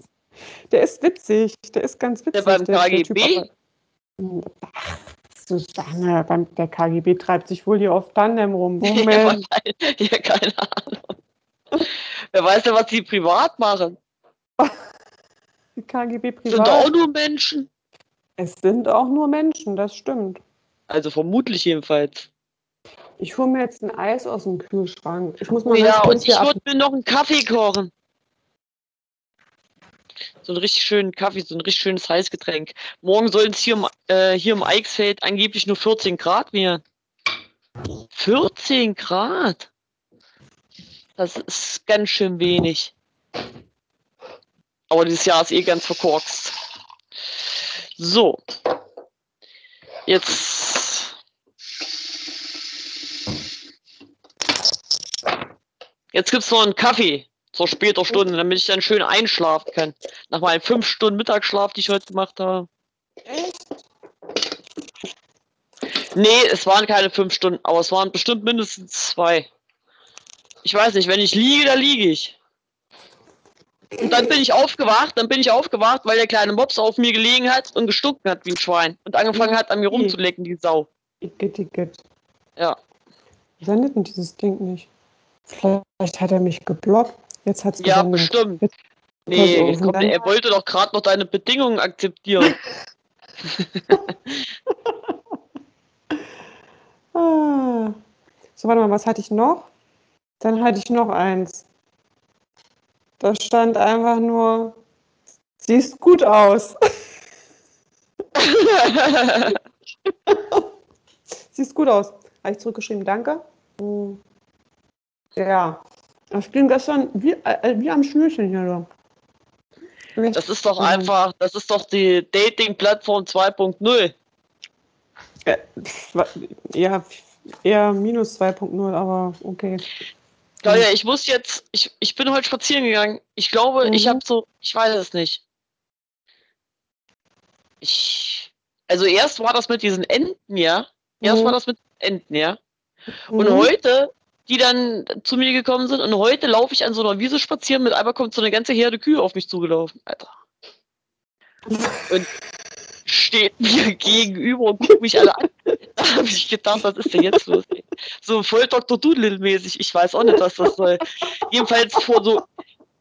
Der ist witzig, der ist ganz witzig. beim KGB? Typ, aber, ach, Susanne, beim, der KGB treibt sich wohl hier auf Tandem rum. Moment. ja, keine Ahnung. Wer weiß ja, was die privat machen. Die KGB Sind da auch privat. nur Menschen? Es sind auch nur Menschen, das stimmt. Also vermutlich jedenfalls. Ich hole mir jetzt ein Eis aus dem Kühlschrank. Ich muss Oh mal ganz ja, und ich würde mir noch einen Kaffee kochen. So einen richtig schönen Kaffee, so ein richtig schönes Heißgetränk. Morgen sollen es hier, im, äh, hier im Eichsfeld angeblich nur 14 Grad werden. 14 Grad? Das ist ganz schön wenig. Aber dieses Jahr ist eh ganz verkorkst. So. Jetzt. Jetzt gibt's noch einen Kaffee zur später Stunde, damit ich dann schön einschlafen kann. Nach meinen fünf Stunden Mittagsschlaf, die ich heute gemacht habe. Nee, es waren keine fünf Stunden, aber es waren bestimmt mindestens zwei. Ich weiß nicht, wenn ich liege, da liege ich. Und dann bin ich aufgewacht, dann bin ich aufgewacht, weil der kleine Mops auf mir gelegen hat und gestunken hat wie ein Schwein und angefangen hat, an mir rumzulecken, die Sau. Igitt, igitt. Ja. Sendet denn dieses Ding nicht? Vielleicht hat er mich geblockt. Jetzt hat es Ja, gesendet. bestimmt. Jetzt- Nee, komm, er wollte doch gerade noch deine Bedingungen akzeptieren. Ah. So, warte mal, was hatte ich noch? Dann hatte ich noch eins. Da stand einfach nur, siehst gut aus. Siehst gut aus. Habe ich zurückgeschrieben, danke. Hm. Ja, das ging gestern wie, äh, wie am Schnürchen hier. Das ist doch einfach, das ist doch die Dating-Plattform 2.0. Äh, eher, eher minus 2.0, aber okay. Claudia, ich muss jetzt, ich, ich bin heute spazieren gegangen. Ich glaube, ich Mhm. habe so, ich weiß es nicht. Ich, also erst war das mit diesen Enten, ja. Erst Mhm. war das mit Enten, ja. Und Mhm. heute, die dann zu mir gekommen sind, und heute laufe ich an so einer Wiese spazieren, mit einmal kommt so eine ganze Herde Kühe auf mich zugelaufen, Alter. Und steht mir gegenüber und guckt mich alle an. Da habe ich gedacht, was ist denn jetzt los? Ey? So voll Dr. Doolittle-mäßig. Ich weiß auch nicht, was das soll. Jedenfalls vor so,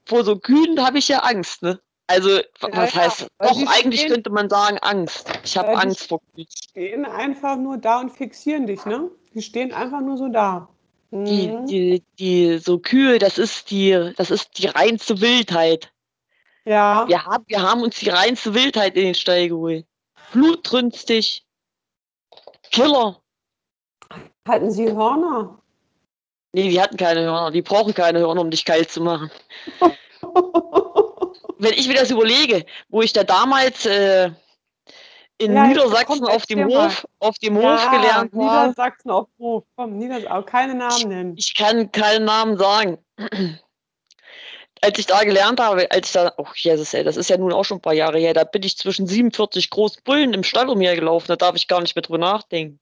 vor so Kühen habe ich ja Angst, ne? Also, was Ja, ja, heißt, weil doch, die eigentlich stehen- könnte man sagen Angst. Ich habe die Angst vor Kühen. stehen einfach nur da und fixieren dich, ne? Die stehen einfach nur so da. Die, Mhm. die, die, so Kühe, das ist die, das ist die reinste Wildheit. Ja, Wir haben, wir haben uns die reinste Wildheit in den Stall geholt. Blutrünstig. Killer. hatten sie Hörner? Nee, die hatten keine Hörner. Die brauchen keine Hörner, um dich kalt zu machen. Wenn ich mir das überlege, wo ich da damals äh, in Ja, Niedersachsen auf dem mal. Hof, auf dem Hof gelernt habe, Niedersachsen auf Hof. Komm, Niedersachsen, aber keine Namen nennen. ich kann keinen Namen sagen. Als ich da gelernt habe, als ich da, oh Jesus, ey, das ist ja nun auch schon ein paar Jahre her, da bin ich zwischen 47 großen Bullen im Stall umhergelaufen, da darf ich gar nicht mehr drüber nachdenken.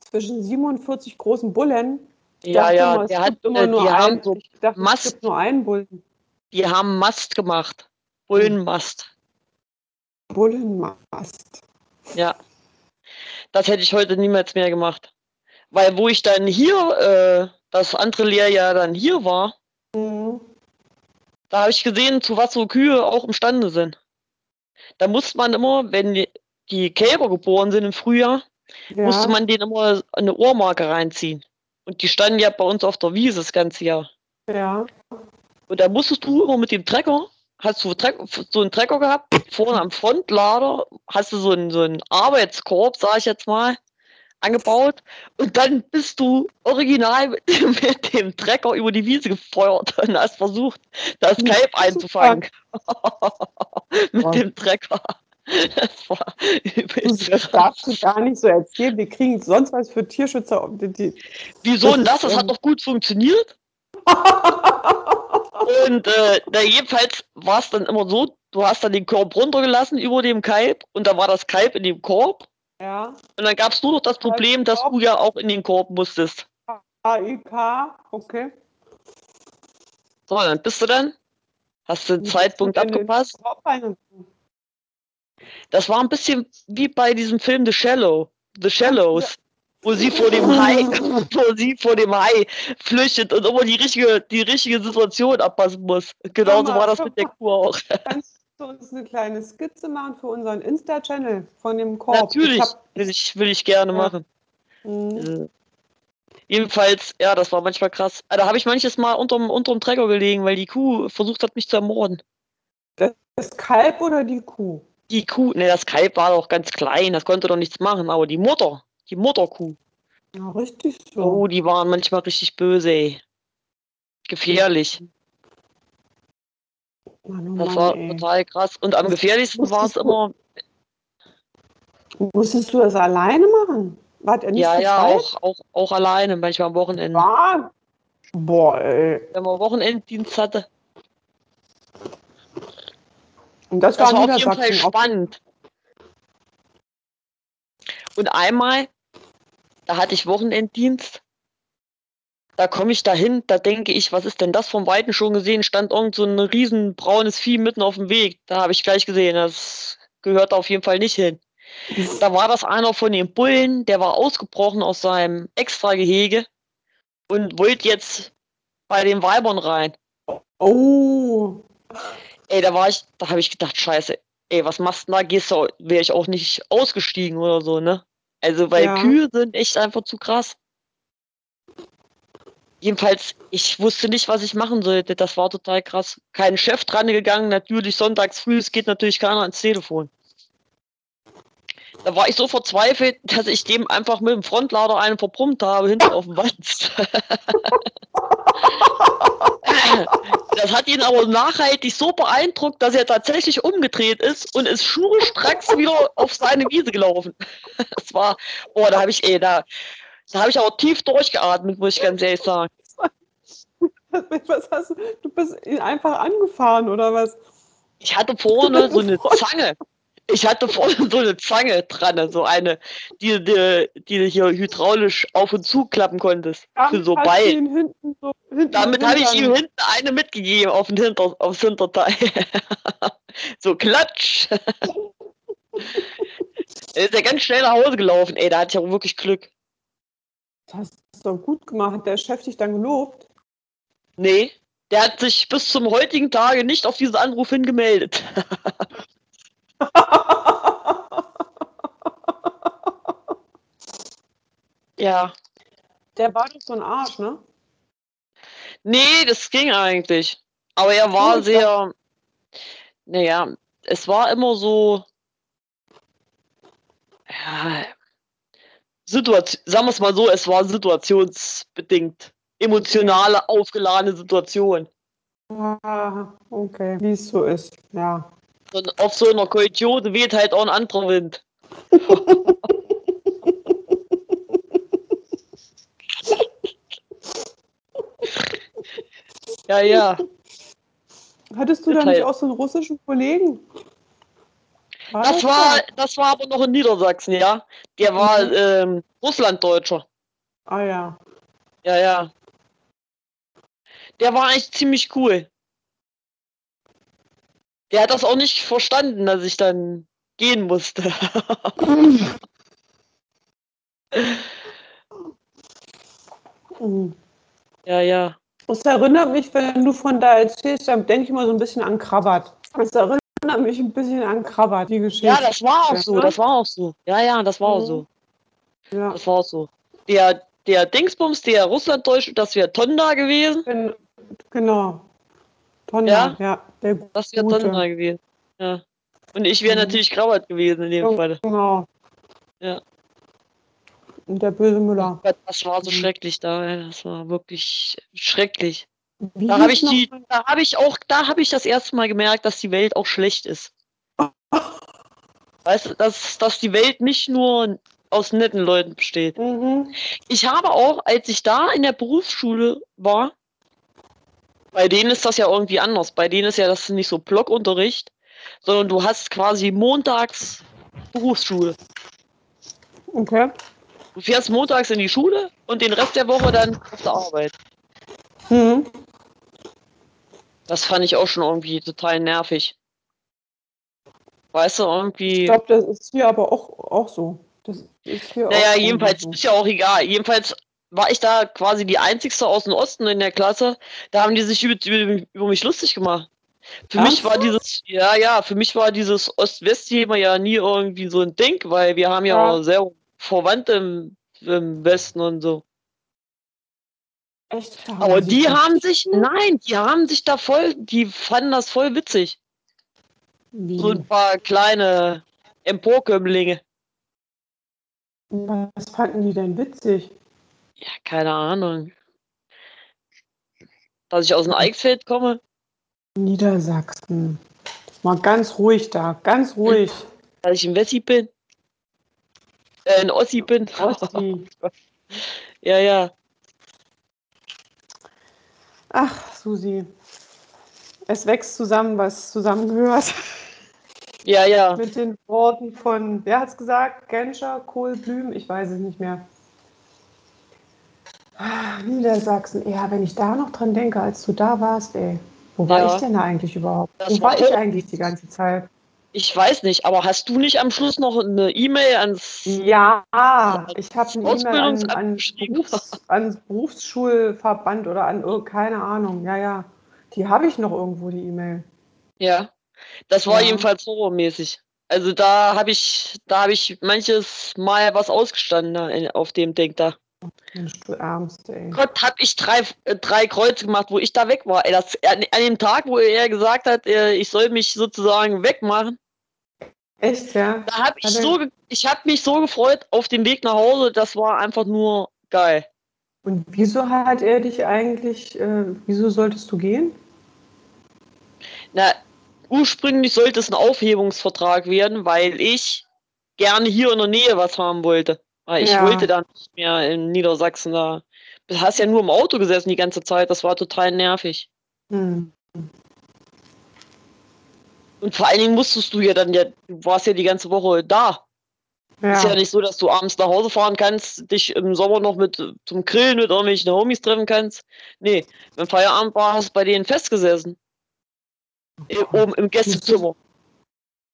Zwischen 47 großen Bullen. Ja, ja, immer, es der hat, immer äh, nur die haben einen. so ich dachte, es Mast- gibt nur einen Bullen. Die haben Mast gemacht. Bullenmast. Bullenmast. Ja. Das hätte ich heute niemals mehr gemacht. Weil wo ich dann hier, äh, das andere Lehrjahr dann hier war. Da habe ich gesehen, zu was so Kühe auch imstande sind. Da musste man immer, wenn die, die Kälber geboren sind im Frühjahr, Ja, musste man denen immer eine Ohrmarke reinziehen. Und die standen ja bei uns auf der Wiese das ganze Jahr. ja. Und da musstest du immer mit dem Trecker, hast du Treck, so einen Trecker gehabt, vorne am Frontlader hast du so einen, so einen Arbeitskorb, sag ich jetzt mal, angebaut. Und dann bist du original mit, mit dem Trecker über die Wiese gefeuert und hast versucht, das Kalb einzufangen. mit Wow. dem Trecker. Das war übelst das darfst du gar nicht so erzählen. Wir kriegen sonst was für Tierschützer. Die, die, Wieso denn Das Das hat ähm, doch gut funktioniert. Und äh, na, jedenfalls war es dann immer so, du hast dann den Korb runtergelassen über dem Kalb und da war das Kalb in dem Korb. Ja, Und dann gab es nur noch das Problem, dass du ja auch in den Korb musstest. AIK, okay. So, dann bist du dann. Hast du den Zeitpunkt in den abgepasst? Rein? Das war ein bisschen wie bei diesem Film The Shallow. The Shallows. Wo sie vor dem Hai, wo sie vor dem Hai flüchtet und immer die richtige, die richtige Situation abpassen muss. Genauso Mama, war das mit der Kuh auch. Du uns eine kleine Skizze machen für unseren Insta-Channel von dem Korb? Natürlich, Ich hab, will ich, will ich gerne Ja. machen. Mhm. Äh, Jedenfalls, ja, das war manchmal krass. Ah, Da habe ich manches Mal unterm, unterm Trecker gelegen, weil die Kuh versucht hat, mich zu ermorden. Das Kalb oder die Kuh? Die Kuh, ne, das Kalb war doch ganz klein, das konnte doch nichts machen, aber die Mutter, die Mutterkuh, Ja, richtig so. oh, die waren manchmal richtig böse, ey. Gefährlich. Mann, oh Das war ey. total krass. Und am gefährlichsten war es immer, Musstest du das alleine machen? Wart ihr nicht ja, ja, auch, auch, auch alleine, manchmal am Wochenende. Ah, boah, ey. Wenn man Wochenenddienst hatte. Und das, Das war war auf jeden Fall spannend. Und einmal, da hatte ich Wochenenddienst. Da komme ich dahin, da denke ich, was ist denn das vom Weiten schon gesehen? Stand irgend so ein riesen braunes Vieh mitten auf dem Weg. Da habe ich gleich gesehen, das gehört auf jeden Fall nicht hin. Da war das einer von den Bullen, der war ausgebrochen aus seinem Extragehege und wollte jetzt bei den Weibern rein. Oh, Ey, da war ich, da habe ich gedacht, scheiße, ey, was machst du denn da? Gehst du, wäre ich auch nicht ausgestiegen oder so, ne? Also, weil Ja. Kühe sind echt einfach zu krass. Jedenfalls, ich wusste nicht, was ich machen sollte. Das war total krass. Kein Chef dran gegangen, natürlich sonntags früh, es geht natürlich keiner ans Telefon. Da war ich so verzweifelt, dass ich dem einfach mit dem Frontlader einen verbrummt habe, hinten auf dem Wanz. Das hat ihn aber nachhaltig so beeindruckt, dass er tatsächlich umgedreht ist und ist schnurstracks wieder auf seine Wiese gelaufen. Das war, oh, da habe ich, ey, da, da habe ich aber tief durchgeatmet, muss ich ganz ehrlich sagen. was hast du? Du bist ihn einfach angefahren oder was? Ich hatte vorne so eine Zange. Ich hatte vorne so eine Zange dran, so eine, die, die, die du hier hydraulisch auf und zu klappen konntest. Für so Beil. hinten so hinten Damit habe ich ihm hinten eine mitgegeben auf den Hinter, aufs Hinterteil. so klatsch. er ist ja ganz schnell nach Hause gelaufen. Ey, da hatte ich auch wirklich Glück. Das hast du doch gut gemacht. Hat der Chef dich dann gelobt? Nee, Der hat sich bis zum heutigen Tage nicht auf diesen Anruf hingemeldet. ja. Der war doch so ein Arsch, ne? Nee, das ging eigentlich. Aber er war sehr. Naja, es war immer so. Situation, sagen wir es mal so, es war situationsbedingt. Emotionale, aufgeladene Situation. Ah, okay, wie es so ist, ja. Und auf so einer Koidiode weht halt auch ein anderer Wind. ja, ja. Hattest du da nicht auch so einen russischen Kollegen? War Das das war, da? das war aber noch in Niedersachsen, ja. Der war Mhm. ähm, Russlanddeutscher. Ah ja. Ja, ja. Der war eigentlich ziemlich cool. Der hat das auch nicht verstanden, dass ich dann gehen musste. Mhm. ja, ja. Es erinnert mich, wenn du von da erzählst, dann denke ich mal so ein bisschen an Krabat. Es erinnert mich ein bisschen an Krabat, die Geschichte. Ja, das war auch so, das war auch so. Ja, ja, das war auch Mhm. so. Ja. Das war auch so. Der, der Dingsbums, der Russlanddeutsche, das wäre Tonda gewesen. Gen- Genau. Tonda, Ja? ja. der Das wäre. Tonda gewesen. Ja. Und ich wäre Mhm. natürlich Krabat gewesen in dem Ja. Fall. Genau. Ja. Und der böse Müller. Das war so Mhm. schrecklich da, das war wirklich schrecklich. Wie Da habe ich die, noch- da habe ich auch, da habe ich das erste Mal gemerkt, dass die Welt auch schlecht ist. Weißt du, dass, dass die Welt nicht nur aus netten Leuten besteht. Mhm. Ich habe auch, als ich da in der Berufsschule war, bei denen ist das ja irgendwie anders. Bei denen ist ja das nicht so Blockunterricht, sondern du hast quasi montags Berufsschule. Okay. Du fährst montags in die Schule und den Rest der Woche dann auf der Arbeit. Mhm. Das fand ich auch schon irgendwie total nervig. Weißt du, Ich irgendwie. glaube, das ist hier aber auch, auch so. Das ist hier Naja, auch jedenfalls irgendwie ist ja auch egal. Jedenfalls war ich da quasi die Einzigste aus dem Osten in der Klasse. Da haben die sich über, über, über mich lustig gemacht. Für mich war dieses, ja, ja, für mich war dieses Ost-West-Thema ja nie irgendwie so ein Ding, weil wir haben ja, Ja. sehr Verwandte im, im Westen und so. Echt? Aber die haben sich, nein, die haben sich da voll, die fanden das voll witzig. Wie? So ein paar kleine Emporkömmlinge. Was fanden die denn witzig? Ja, keine Ahnung. Dass ich aus dem Eichsfeld komme, Niedersachsen. Mal ganz ruhig da, ganz ruhig. dass ich ein Wessi bin. Äh, ein Ossi bin. Ossi. ja, ja. Ach, Susi. Es wächst zusammen, was zusammengehört. Ja, ja. Mit den Worten von, wer hat's gesagt? Genscher, Kohl, Blüm, ich weiß es nicht mehr. Ah, Niedersachsen. Ja, wenn ich da noch dran denke, als du da warst, ey. Wo war Ja. ich denn da eigentlich überhaupt? Das Wo war war ich eigentlich die ganze Zeit? Ich weiß nicht, aber hast du nicht am Schluss noch eine E-Mail ans. Ja, ich habe eine E-Mail an, an. Berufs-, ans Berufsschulverband oder an, keine Ahnung, ja, ja. Die habe ich noch irgendwo, die E-Mail. Ja. Das war Ja. jedenfalls horrormäßig. Also da habe ich, da habe ich manches Mal was ausgestanden in, auf dem Ding da. Mensch, du Ärmste, ey. Gott, hab ich drei, äh, drei Kreuze gemacht, wo ich da weg war. Ey, das, an, an dem Tag, wo er gesagt hat, äh, ich soll mich sozusagen wegmachen, Echt, ja? da habe ich Hat so, ich habe mich so gefreut auf dem Weg nach Hause. Das war einfach nur geil. Und wieso hat er dich eigentlich, äh, wieso solltest du gehen? Na, ursprünglich sollte es ein Aufhebungsvertrag werden, weil ich gerne hier in der Nähe was haben wollte. Weil ich Ja. wollte dann nicht mehr in Niedersachsen da. Du hast ja nur im Auto gesessen die ganze Zeit. Das war total nervig. Hm. Und vor allen Dingen musstest du ja dann ja, du warst ja die ganze Woche da. Ist ja Ja, nicht so, dass du abends nach Hause fahren kannst, dich im Sommer noch mit äh, zum Grillen mit irgendwelchen Homies treffen kannst. Nee, wenn Feierabend war, hast du bei denen festgesessen. Äh, oben im Gästezimmer.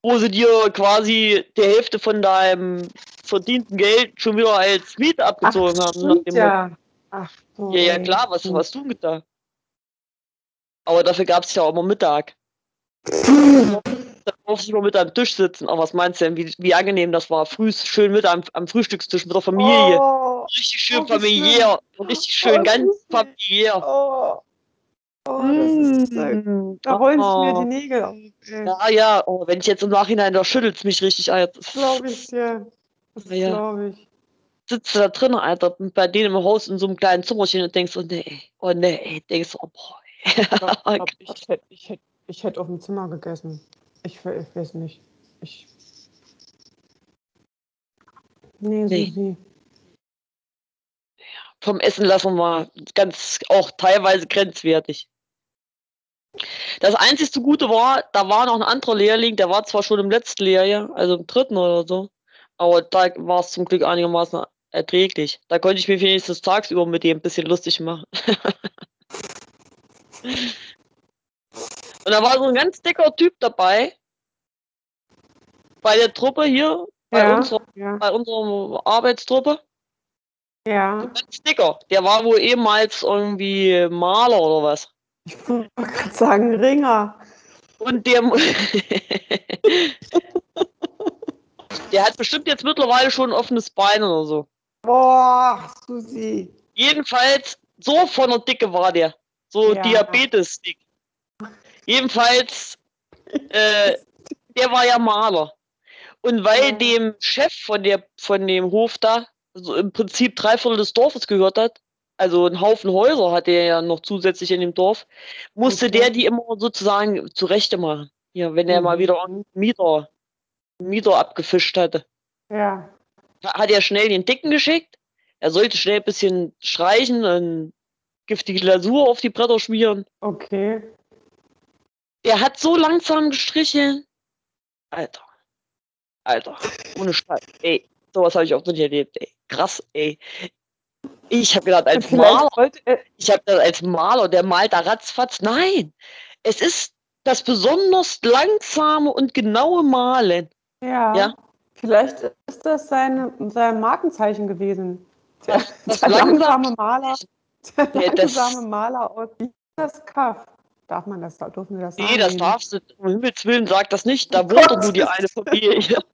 Wo sie dir quasi die Hälfte von deinem verdienten Geld schon wieder als Miete Ach, abgezogen haben. stimmt dem ja. Ach ja, ja, klar, was hast du getan? Aber dafür gab es ja auch immer Mittag. da durfte ich immer mit am Tisch sitzen. Aber was meinst du denn, wie, wie angenehm das war? Früh, schön mit am, am Frühstückstisch mit der Familie. Oh, richtig schön oh, familiär. Richtig schön, Oh, ganz familiär. oh, oh das ist, äh, da rollen sich mir Oh. die Nägel auf. ey. Ja, ja, oh, wenn ich jetzt im Nachhinein, da schüttelt es mich richtig. Das glaube ich dir. Das Ja. glaube ich. Sitzt du da drin, Alter, bei denen im Haus in so einem kleinen Zimmerchen und denkst, oh nee, oh nee, denkst du, oh boah. Ich glaube, ich hätte ich hätt, ich hätt auf dem Zimmer gegessen. Ich, ich weiß nicht. Ich. Nee, Nee. Susi. vom Essen lassen wir ganz auch teilweise grenzwertig. Das einzigste Gute war, da war noch ein anderer Lehrling, der war zwar schon im letzten Lehrjahr, also im dritten oder so, aber da war es zum Glück einigermaßen erträglich. Da konnte ich mir wenigstens tagsüber mit dem ein bisschen lustig machen. Und da war so ein ganz dicker Typ dabei, bei der Truppe hier, bei, Ja, unserer, ja, bei unserer Arbeitstruppe. ja. Ganz dicker. Der war wohl ehemals irgendwie Maler oder was. Ich wollte gerade sagen, Ringer. Und der, der hat bestimmt jetzt mittlerweile schon ein offenes Bein oder so. Boah, Susi. Jedenfalls, so von der Dicke war der. So Ja. Diabetes-Dick. Jedenfalls, äh, der war ja Maler. Und weil Ja. dem Chef von, der, von dem Hof da so im Prinzip drei Viertel des Dorfes gehört hat, also einen Haufen Häuser hat er ja noch zusätzlich in dem Dorf, musste Okay. der die immer sozusagen zurechte machen. Ja, wenn er mal Mhm. wieder einen Mieter, Mieter abgefischt hatte. Ja. hat er schnell den Dicken geschickt. Er sollte schnell ein bisschen streichen und giftige Glasur auf die Bretter schmieren. Okay. Der hat so langsam gestrichen. Alter. Alter. Ohne Scheiß. Ey, sowas habe ich auch nicht erlebt, ey. Krass, ey. Ich habe gedacht, als Maler, er. ich habe gedacht, als Maler, der malt da ratzfatz. Nein. Es ist das besonders langsame und genaue Malen. Ja. Ja. Vielleicht ist das seine, sein Markenzeichen gewesen. Der, Das- der langsam- langsame Maler. Der Nee, langsame Maler aus das Kaff. Darf man das, dürfen wir das sagen? Nee, das darfst du, um Himmels Willen, sag das nicht. Da Oh wohnt doch Gott, nur die eine Familie.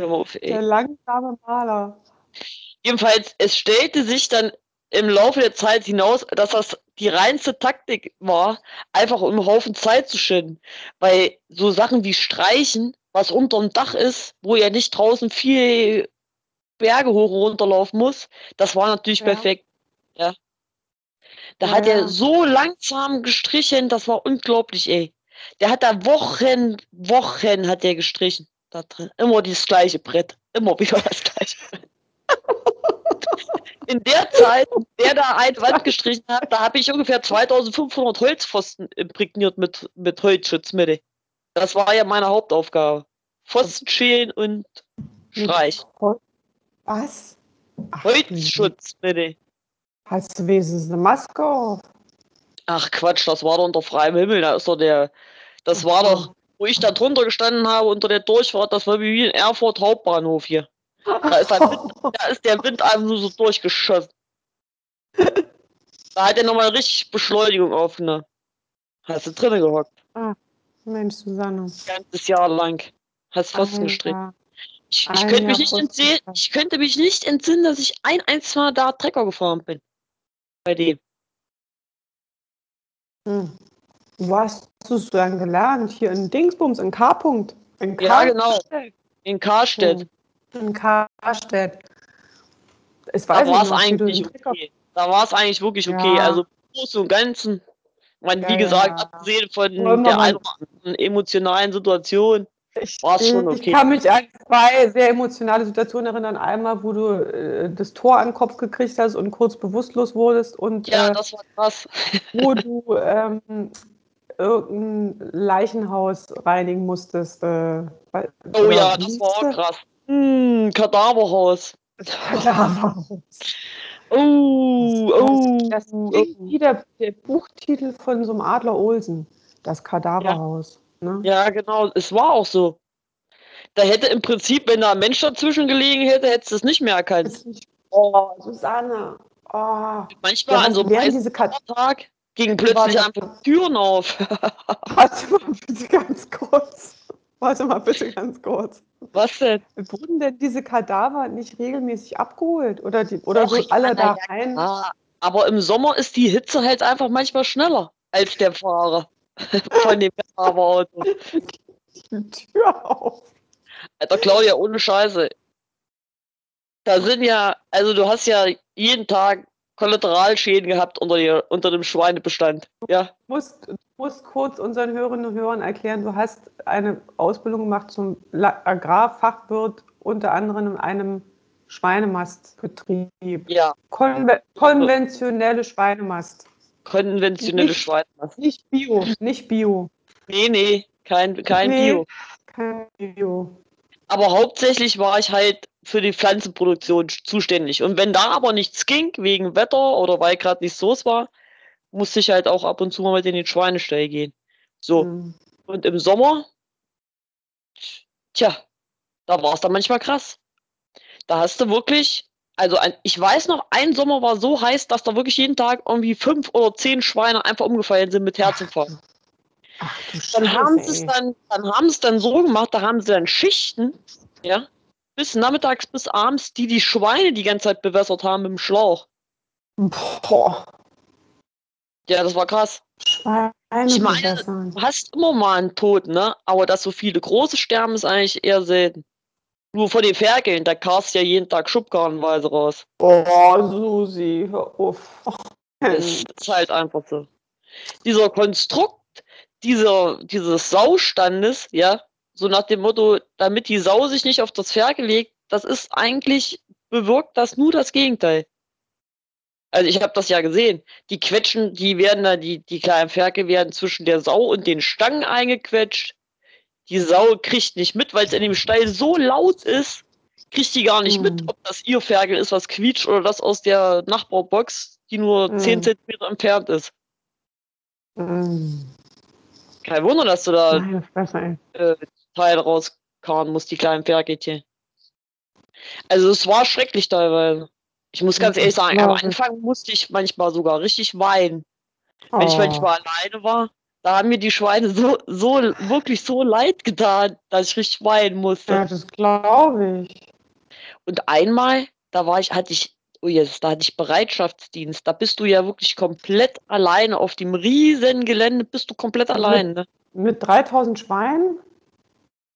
Auf. Der langsame Maler. Jedenfalls, es stellte sich dann im Laufe der Zeit hinaus, dass das die reinste Taktik war, einfach um Haufen Zeit zu schinden. Weil so Sachen wie Streichen, was unterm Dach ist, wo er nicht draußen viel Berge hoch und runter laufen muss, das war natürlich Ja. perfekt. Ja. Da Ja, hat ja. er so langsam gestrichen, das war unglaublich, ey. Der hat da Wochen, Wochen hat er gestrichen. Da drin. Immer dieses gleiche Brett. Immer wieder das gleiche Brett. In der Zeit, der da eine Wand gestrichen hat, da habe ich ungefähr 2500 Holzpfosten imprägniert mit, mit Holzschutzmittel. Das war ja meine Hauptaufgabe. Pfosten schälen und streichen. Was? Ach, Holzschutzmittel. Hast du wenigstens eine Maske auf? Ach Quatsch, das war doch unter freiem Himmel. Da ist doch der. Das war doch, wo ich da drunter gestanden habe unter der Durchfahrt, das war wie in Erfurt Hauptbahnhof hier. Da ist, der Wind, da ist der Wind einfach nur so durchgeschossen. Da hat er nochmal richtig Beschleunigung aufgenommen. Hast du drinnen gehockt. Mensch, Susanne. Ganzes Jahr lang. Hast Pfosten Ein gestrickt. Ich, ich ein könnte mich nicht entsinnen, ich könnte mich nicht entsinnen, dass ich ein einziges Mal da Trecker gefahren bin. Bei dem. Hm. Wo hast du es dann gelernt? Hier in Dingsbums, in K-Punkt. In Ja, genau. In Karstedt. Hm. In Karstedt. Es Da war ich es wie eigentlich okay. Da war es eigentlich wirklich okay. Ja. Also im Großen und Ganzen. Man, wie Ja, gesagt, ja. abgesehen von Wollen der einen emotionalen Situation. Ich, War's schon ich okay. kann mich an zwei sehr emotionale Situationen erinnern. Einmal, wo du äh, das Tor an den Kopf gekriegt hast und kurz bewusstlos wurdest und Ja, äh, das war krass. wo du ähm, irgendein Leichenhaus reinigen musstest. Äh, Oh ja, wie das war auch krass. Hm, Kadaverhaus. Kadaverhaus. Oh, oh, Das oh. klingt wie der, der Buchtitel von so einem Adler Olsen. Das Kadaverhaus. Ne? Ja, genau. Es war auch so. Da hätte im Prinzip, wenn da ein Mensch dazwischen gelegen hätte, hättest du es nicht mehr erkannt. Das ist nicht- Oh, Susanne. Oh, Manchmal Ja, an so einem Sommertag gingen plötzlich einfach Türen auf. warte mal bitte ganz kurz. Warte mal bitte ganz kurz. Was denn? Wurden denn diese Kadaver nicht regelmäßig abgeholt? Oder, die, oder so Och, ja, alle da rein? Ah, aber im Sommer ist die Hitze halt einfach manchmal schneller als der Fahrer von dem Fahrer-Auto. Die Tür auf. Alter Claudia, ohne Scheiße. Da sind ja, also du hast ja jeden Tag Kollateralschäden gehabt unter, dir, unter dem Schweinebestand. Ja, Du musst, du musst kurz unseren Hörerinnen und Hörern erklären, du hast eine Ausbildung gemacht zum Agrarfachwirt, unter anderem in einem Schweinemastbetrieb. ja, Konve konventionelle Schweinemast. konventionelle Nicht- Schweinemast. Nicht Bio, nicht Bio. Nee, nee, kein, kein Nee. Bio. Kein Bio. Aber hauptsächlich war ich halt für die Pflanzenproduktion zuständig. Und wenn da aber nichts ging, wegen Wetter oder weil gerade nichts los war, musste ich halt auch ab und zu mal mit in den Schweinestall gehen. So, Hm. und im Sommer, tja, da war es dann manchmal krass. Da hast du wirklich, also ein, ich weiß noch, ein Sommer war so heiß, dass da wirklich jeden Tag irgendwie fünf oder zehn Schweine einfach umgefallen sind mit Herzinfarkt. Ach Dann haben sie es dann, dann haben sie es dann so gemacht, da haben sie dann Schichten, ja, bis nachmittags bis abends, die die Schweine die ganze Zeit bewässert haben mit dem Schlauch. Boah. Ja, das war krass. Schweine Ich meine. Du hast immer mal einen Tod, ne? Aber dass so viele große sterben, ist eigentlich eher selten. Nur von den Ferkeln, da karst ja jeden Tag Schubkarrenweise raus. Oh, Susi, hör auf. Das ist halt einfach so. Dieser Konstrukt dieser, dieses Saustandes, ja, so nach dem Motto, damit die Sau sich nicht auf das Ferkel legt, das ist eigentlich, bewirkt das nur das Gegenteil. Also ich habe das ja gesehen. Die quetschen, die werden da, die, die kleinen Ferkel werden zwischen der Sau und den Stangen eingequetscht. Die Sau kriegt nicht mit, weil es in dem Stall so laut ist, kriegt die gar nicht mit, Mhm. ob das ihr Ferkel ist, was quietscht, oder das aus der Nachbarbox, die nur Mhm. 10 Zentimeter entfernt ist. Mm. Kein Wunder, dass du da Fresse, ey. äh, Teil rauskarren musst, die kleinen Ferkelchen. Also es war schrecklich teilweise. Ich muss ganz ehrlich sagen, am. Anfang musste ich manchmal sogar richtig weinen. Wenn ich Oh. manchmal alleine war, da haben mir die Schweine so, so, wirklich so leid getan, dass ich richtig weinen musste. Ja, das glaube ich. Und einmal, da war ich, hatte ich, oh jetzt, da hatte ich Bereitschaftsdienst. Da bist du ja wirklich komplett alleine auf dem riesen Gelände, bist du komplett Mit- allein. Ne? Mit 3000 Schweinen?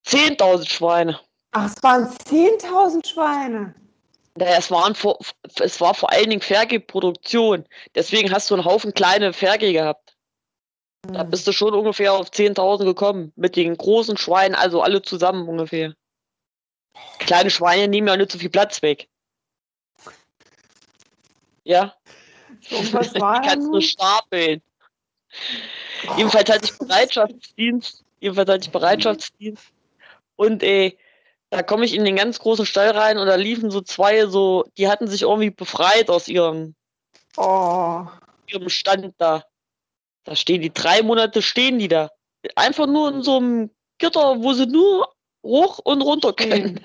10.000 Schweine. Ach, es waren 10.000 Schweine. Naja, es, waren vor, es war vor allen Dingen Ferkelproduktion. Deswegen hast du einen Haufen kleine Ferkel gehabt. Da Hm. bist du schon ungefähr auf 10.000 gekommen. Mit den großen Schweinen, also alle zusammen ungefähr. Kleine Schweine nehmen ja nicht so viel Platz weg. Ja, So, und was die war da kannst du stapeln. Jedenfalls hatte ich Bereitschaftsdienst. Jedenfalls hatte ich Bereitschaftsdienst. Und ey, da komme ich in den ganz großen Stall rein und da liefen so zwei, so, die hatten sich irgendwie befreit aus ihrem, Oh, ihrem Stand da. Da stehen die drei Monate, stehen die da. Einfach nur in so einem Gitter, wo sie nur hoch und runter können.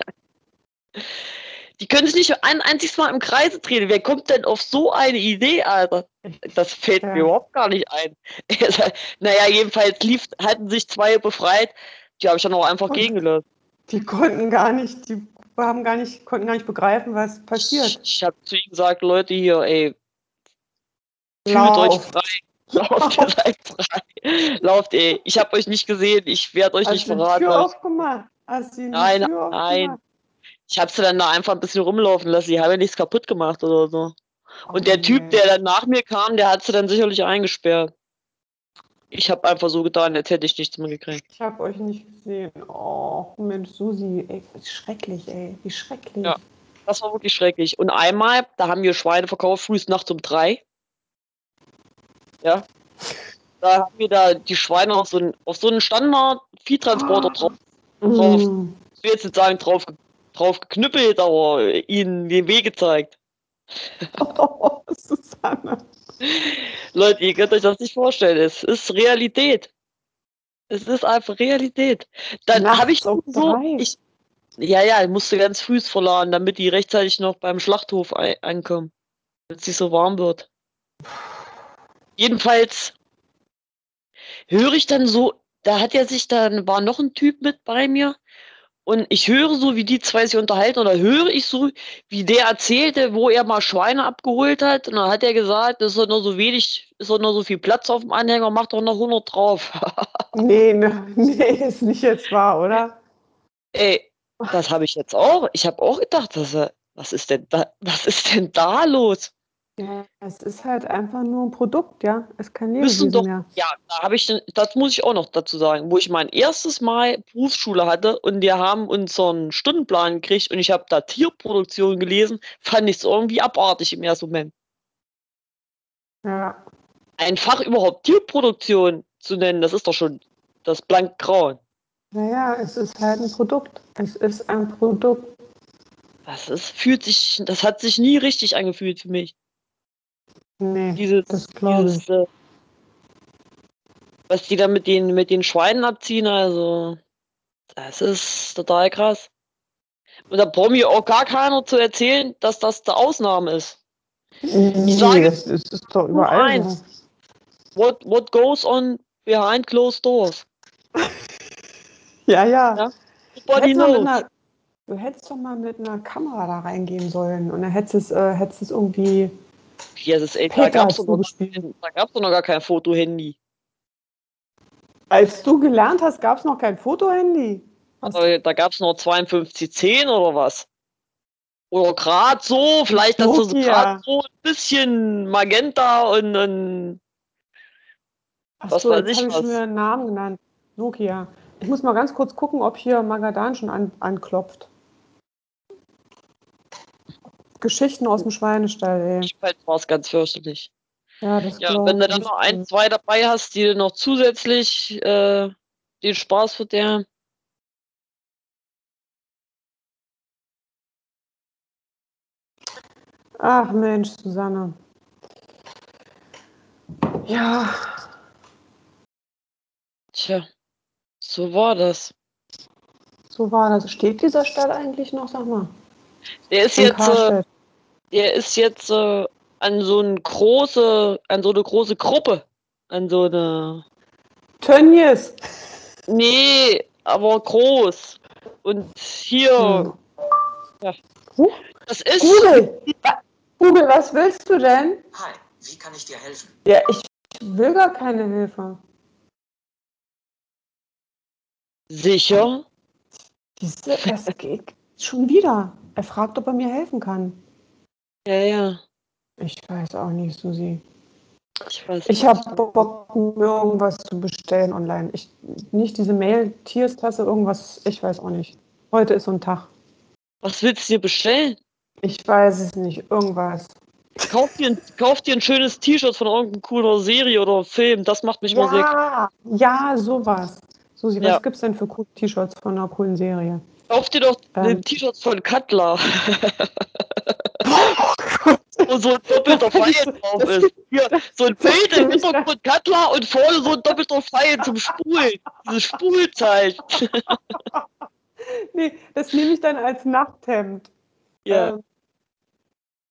Die können sich nicht ein einziges Mal im Kreise drehen. Wer kommt denn auf so eine Idee, Alter? Das fällt Ja. mir überhaupt gar nicht ein. naja, jedenfalls lief, hatten sich zwei befreit. Die habe ich dann auch einfach Und- gehen gelassen. die konnten gar nicht, die haben gar nicht, konnten gar nicht begreifen, was passiert. Ich habe zu ihnen gesagt, Leute hier, ey, fühlt euch frei. Lauft, ihr seid frei. Lauft, ey. Ich habe euch nicht gesehen. Ich werde euch Hast nicht verraten. Tür aufgemacht? Hast du Nein, Tür nein. aufgemacht? Ich habe sie dann da einfach ein bisschen rumlaufen lassen. Die haben ja nichts kaputt gemacht oder so. Und der Oh, Typ, der dann nach mir kam, der hat sie dann sicherlich eingesperrt. Ich habe einfach so getan, als hätte ich nichts mehr gekriegt. Ich habe euch nicht gesehen. Oh, Mensch, Susi, ey, schrecklich, ey, wie schrecklich. Ja. Das war wirklich schrecklich. Und einmal, da haben wir Schweine verkauft, frühs nachts um drei. Ja. Da haben wir da die Schweine auf so einen, auf so einen Standard-Viehtransporter drauf. drauf. Mm. Ich will jetzt nicht sagen, drauf, drauf geknüppelt, aber ihnen den Weg gezeigt. Oh, Susanne. Leute, ihr könnt euch das nicht vorstellen. Es ist Realität. Es ist einfach Realität. Dann habe ich so. Ich, ja, ja, ich musste ganz früh verladen, damit die rechtzeitig noch beim Schlachthof ankommen. es nicht so warm wird. Jedenfalls höre ich dann so, da hat er sich dann, war noch ein Typ mit bei mir und ich höre so, wie die zwei sich unterhalten oder höre ich so, wie der erzählte, wo er mal Schweine abgeholt hat und dann hat er gesagt, es ist noch so wenig, ist noch so viel Platz auf dem Anhänger, macht doch noch 100 drauf. nee, ne, nee, ist nicht jetzt wahr, oder? Ey, das habe ich jetzt auch. Ich habe auch gedacht, dass, was ist denn da, was ist denn da los? Ja, es ist halt einfach nur ein Produkt, ja. Es ist kein Müssen Lebewesen doch, mehr. ja, da habe ich, das muss ich auch noch dazu sagen, wo ich mein erstes Mal Berufsschule hatte und wir haben unseren Stundenplan gekriegt und ich habe da Tierproduktion gelesen, fand ich es irgendwie abartig im ersten Moment. Ja. Ein Fach überhaupt Tierproduktion zu nennen, das ist doch schon das blank Grauen. Naja, es ist halt ein Produkt. Es ist ein Produkt. Das ist, fühlt sich, das hat sich nie richtig angefühlt für mich. Nee, Dieses, das glaube dieses, ich. äh, was die da mit den, mit den Schweinen abziehen, also, das ist total krass. Und da braucht mir auch gar keiner zu erzählen, dass das die Ausnahme ist. Nee, sage das ist, ist doch überall eins. What, what goes on behind closed doors? Ja, ja. Ja? Du Nobody knows. du hättest doch mal mit einer Kamera da reingehen sollen und dann hättest du es, äh, hättest es irgendwie Ist, ey, da Peter gab's doch noch, da gar kein Fotohandy. Als du gelernt hast, gab es noch kein Fotohandy. Was? Aber da gab's noch 5210 oder was? Oder gerade so, vielleicht dass du gerade so ein bisschen Magenta und, und Ach was so, weiß ich habe ich schon was. wieder einen Namen genannt. Nokia. Ich muss mal ganz kurz gucken, ob hier Magadan schon an, anklopft. Geschichten aus dem Schweinestall, ey. Jedenfalls war es ganz fürchterlich. Ja, das Ja, wenn du dann noch ein, zwei dabei hast, die noch zusätzlich äh, den Spaß verderben. Ach Mensch, Susanne. Ja, Tja, so war das. so war das. Steht dieser Stall eigentlich noch, sag mal? Der ist jetzt, äh, der ist jetzt äh, an so eine große, an so eine große Gruppe, an so eine, Tönnies. nee, aber groß. Und hier, Hm. ja, das ist Google. Google, was willst du denn? Hi, wie kann ich dir helfen? Ja, ich will gar keine Hilfe. sicher. Diese, das geht schon wieder. Er fragt, ob er mir helfen kann. Ja, ja, Ich weiß auch nicht, Susi. ich weiß. Ich habe Bock, mir irgendwas zu bestellen online. Ich, nicht diese Mail-Tierstasse, irgendwas, ich weiß auch nicht. Heute ist so ein Tag. Was willst du dir bestellen? Ich weiß es nicht, irgendwas. Kauf dir, ein, kauf dir ein schönes T-Shirt von irgendeiner cooler Serie oder Film. Das macht mich mal sehr. Ja, ja, sowas. Susi, Ja. was gibt's denn für coole T-Shirts von einer coolen Serie? Kauf dir doch Ähm. ein T-Shirt von Cutler. Wo so ein doppelter Pfeil drauf ist. Hier, so ein Bild im ja- Hintergrund Cutler und vorne so ein doppelter Pfeil zum Spulen. Dieses Spulzeichen. Nee, das nehme ich dann als Nachthemd. Ja. Ähm,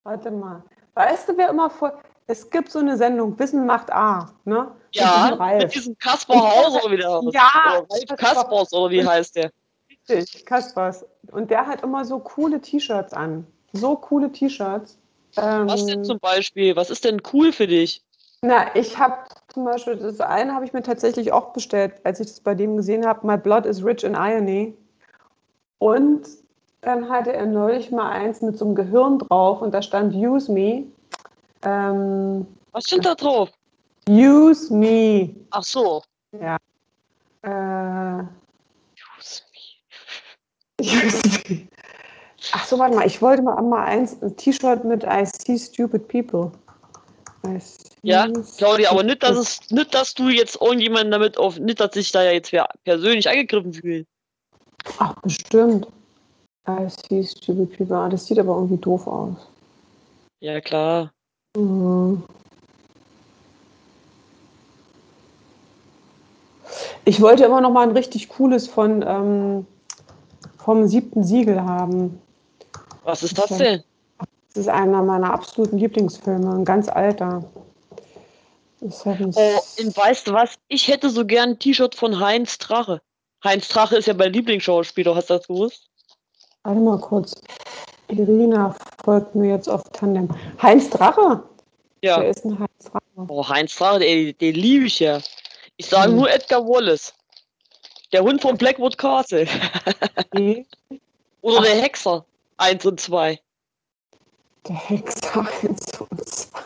warte mal. Weißt du, wer immer vor. Es gibt so eine Sendung, Wissen macht A, ne? Mit diesem Ja, mit diesem Kaspar Hauser oder wie der heißt. Ja, Oder Ralf. Kaspers oder wie heißt der? Richtig, Kaspers. Und der hat immer so coole T-Shirts an. So coole T-Shirts. Was denn Ähm, zum Beispiel? Was ist denn cool für dich? na, ich habe zum Beispiel, das eine habe ich mir tatsächlich auch bestellt, als ich das bei dem gesehen habe. My blood is rich in irony. Und dann hatte er neulich mal eins mit so einem Gehirn drauf und da stand Use me. Ähm, Was steht da drauf? use me. Ach so. Ja. Äh, Ach so, warte mal, ich wollte mal einmal eins, ein T-Shirt mit I see stupid people. See Ja, Claudia, aber nicht, dass es, nicht, dass du jetzt irgendjemanden damit auf, nicht, dass sich da ja jetzt wer persönlich angegriffen fühlt. Ach, bestimmt. I see stupid people. Ah, das sieht aber irgendwie doof aus. Ja, klar. Mhm. Ich wollte immer noch mal ein richtig cooles von ähm, vom siebten Siegel haben. Was ist Das denn? Das ist einer meiner absoluten Lieblingsfilme, ein ganz alter. Oh, und weißt du was? Ich hätte so gern ein T-Shirt von Heinz Drache. Heinz Drache ist ja mein Lieblingsschauspieler, hast du das gewusst? Warte mal kurz. Irina folgt mir jetzt auf Tandem. Heinz Drache? Ja. Wer ist ein Heinz Drache? Oh, Heinz Drache, den, den liebe ich ja. Ich sage Hm. nur Edgar Wallace. Der Hund von Blackwood Castle. Nee, Oder der Hexer. Eins und zwei. der Hexer 1 und 2.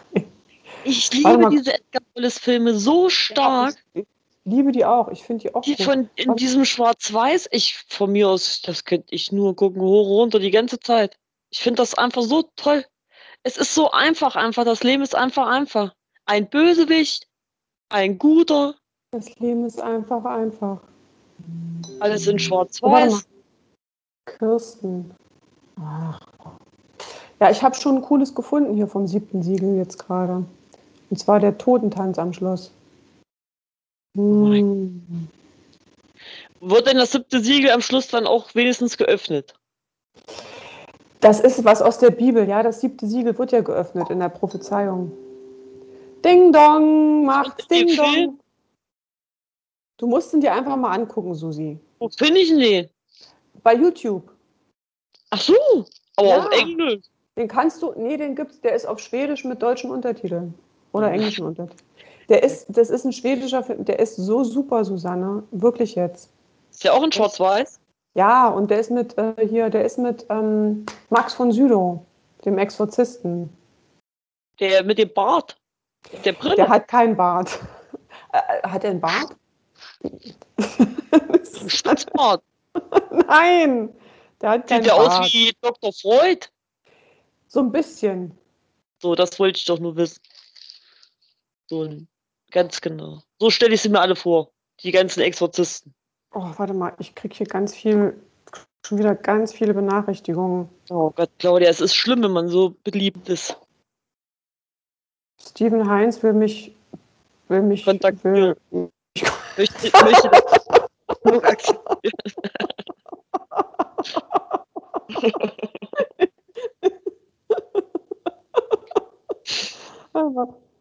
Ich liebe diese Edgar Wallace-Filme so stark. Ich liebe die auch. Ich finde die auch Die gut. von in diesem Schwarz-Weiß, ich von mir aus, das könnte ich nur gucken, hoch runter die ganze Zeit. Ich finde das einfach so toll. Es ist so einfach, einfach. Das Leben ist einfach, einfach. Ein Bösewicht, ein guter, Das Leben ist einfach, einfach. Alles in Oh, warte Schwarz-Weiß. Kirsten. Ach. Ja, ich habe schon ein cooles gefunden hier vom siebten Siegel jetzt gerade. Und zwar der Totentanz am Schluss. mein Hm. Wird denn das siebte Siegel am Schluss dann auch wenigstens geöffnet? Das ist was aus der Bibel, ja. Das siebte Siegel wird ja geöffnet in der Prophezeiung. Ding dong, dem Ding dong. Du musst ihn dir einfach mal angucken, Susi. Wo finde ich denn den? Bei YouTube. Ach so, aber Ja. auf Englisch. Den kannst du, nee, den gibt's, der ist auf Schwedisch mit deutschen Untertiteln. Oder englischen Untertiteln. Der ist, das ist ein schwedischer Film, der ist so super, Susanne. Wirklich jetzt. Ist ja auch in Schwarz-Weiß. Ja, und der ist mit, äh, hier, der ist mit ähm, Max von Südow, dem Exorzisten. Der mit dem Bart. Der Brille. Der hat keinen Bart. Äh, hat er einen Bart? Spitzbart. Nein, der hat keinen Sieht ja aus wie Dr. Freud. So ein bisschen. So, das wollte ich doch nur wissen. So, ganz genau. So stelle ich sie mir alle vor. Die ganzen Exorzisten. Oh, warte mal, ich kriege hier ganz viel, schon wieder ganz viele Benachrichtigungen. Oh Gott, Claudia, es ist schlimm, wenn man so beliebt ist. Steven Heinz will mich, will mich, will. Möchte, möchte das nur akzeptieren.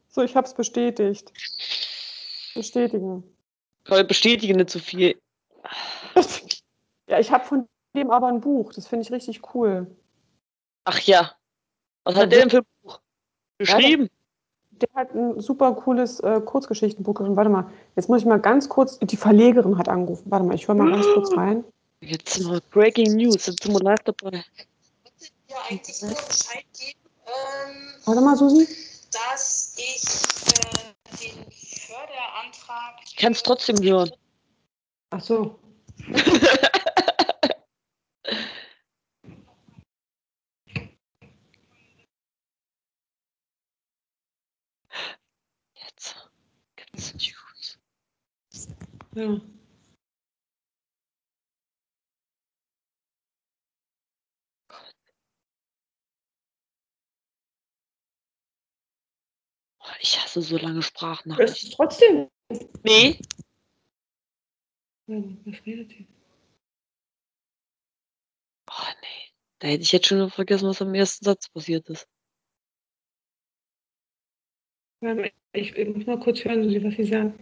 So, ich habe es bestätigt. Bestätigen. Claudia, bestätige nicht zu viel. Ja, ich habe von dem aber ein Buch. Das finde ich richtig cool. Ach ja. Was Ja, hat der denn für ein Buch geschrieben? Der hat ein super cooles äh, Kurzgeschichtenbuch geschrieben. Warte mal, jetzt muss ich mal ganz kurz. Die Verlegerin hat angerufen. Warte mal, ich höre mal ganz kurz rein. Jetzt mal Breaking News. Sind wir live dabei? ja eigentlich nur Bescheid geben, ähm, Warte mal, Susi. dass ich äh, den Förderantrag. Ich kann es trotzdem hören. Ach so. gibt's News. Ja. Oh, ich hasse so lange Das Sprachnachrichten. ist trotzdem. Nee, Was redet die? oh nee. Da hätte ich jetzt schon vergessen, was am ersten Satz passiert ist. Ich, ich muss mal kurz hören, was sie sagt.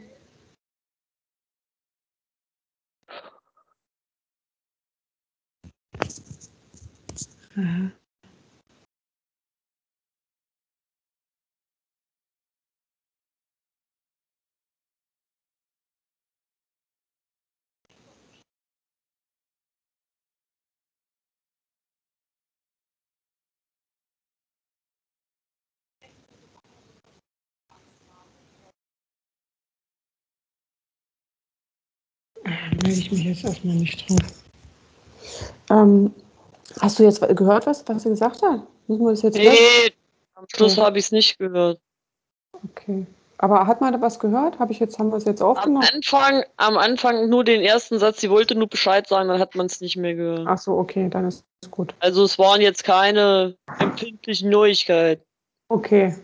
Aha. Melde ich mich jetzt erstmal nicht drauf. Ähm, hast du jetzt gehört, was, was sie gesagt hat? Müssen wir das jetzt hören? Nee, am Schluss Okay. habe ich es nicht gehört. Okay. Aber hat man da was gehört? Habe ich jetzt, haben wir es jetzt Am aufgenommen? Anfang, am Anfang nur den ersten Satz, sie wollte nur Bescheid sagen, dann hat man es nicht mehr gehört. Ach so, okay, dann ist es gut. Also es waren jetzt keine empfindlichen Neuigkeiten. Okay.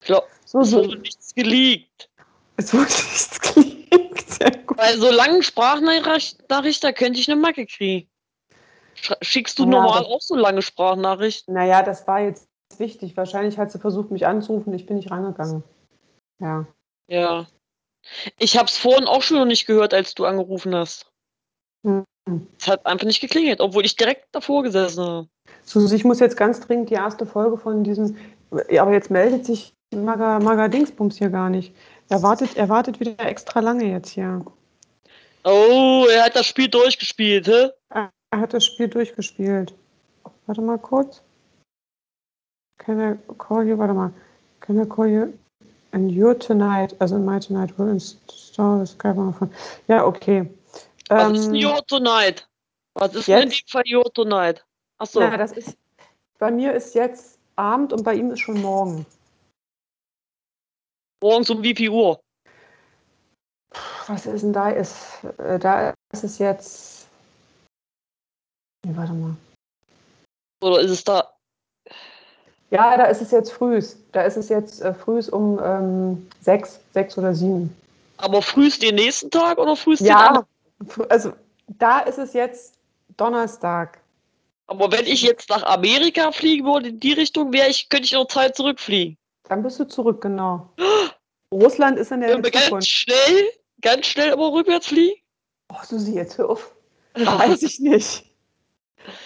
Ich glaub, So, es so. wurde nichts geleakt. Es wurde nichts gelegt. Bei so langen Sprachnachrichten, da könnte ich eine Macke kriegen. Sch- Schickst du Ja, normal auch so lange Sprachnachrichten? Naja, das war jetzt wichtig. Wahrscheinlich hat sie versucht, mich anzurufen. Ich bin nicht rangegangen. Ja. Ja. Ich habe es vorhin auch schon noch nicht gehört, als du angerufen hast. Hm. Es hat einfach nicht geklingelt, obwohl ich direkt davor gesessen habe. Susi, ich muss jetzt ganz dringend die erste Folge von diesem. Aber jetzt meldet sich Maga, Maga Dingsbums hier gar nicht. Er wartet, er wartet wieder extra lange jetzt hier. Oh, er hat das Spiel durchgespielt, hä? Er hat das Spiel durchgespielt. Warte mal kurz. Can I call you? Warte mal. Can I call you? And you tonight, also in my tonight will install Skype on my phone. Ja, okay. Was ist Ähm, Your Tonight? Was ist denn in jetzt? dem Fall Your Tonight? Achso, Na, das ist. Bei mir ist jetzt Abend und bei ihm ist schon morgen. Morgens um wie viel Uhr? Was ist denn da? Ist, äh, da ist es jetzt. Nee, warte mal. Oder ist es da? Ja, da ist es jetzt frühs. Da ist es jetzt äh, frühs um ähm, sechs, sechs oder sieben. Aber frühst den nächsten Tag oder frühst den Ja, anderen? fr- also da ist es jetzt Donnerstag. Aber wenn ich jetzt nach Amerika fliegen würde, in die Richtung, wäre ich, könnte ich noch Zeit zurückfliegen. Dann bist du zurück, genau. Russland ist in der ganz Zukunft. schnell, ganz schnell aber rückwärts fliegen? Oh, Susi, jetzt hör auf. Weiß ich nicht.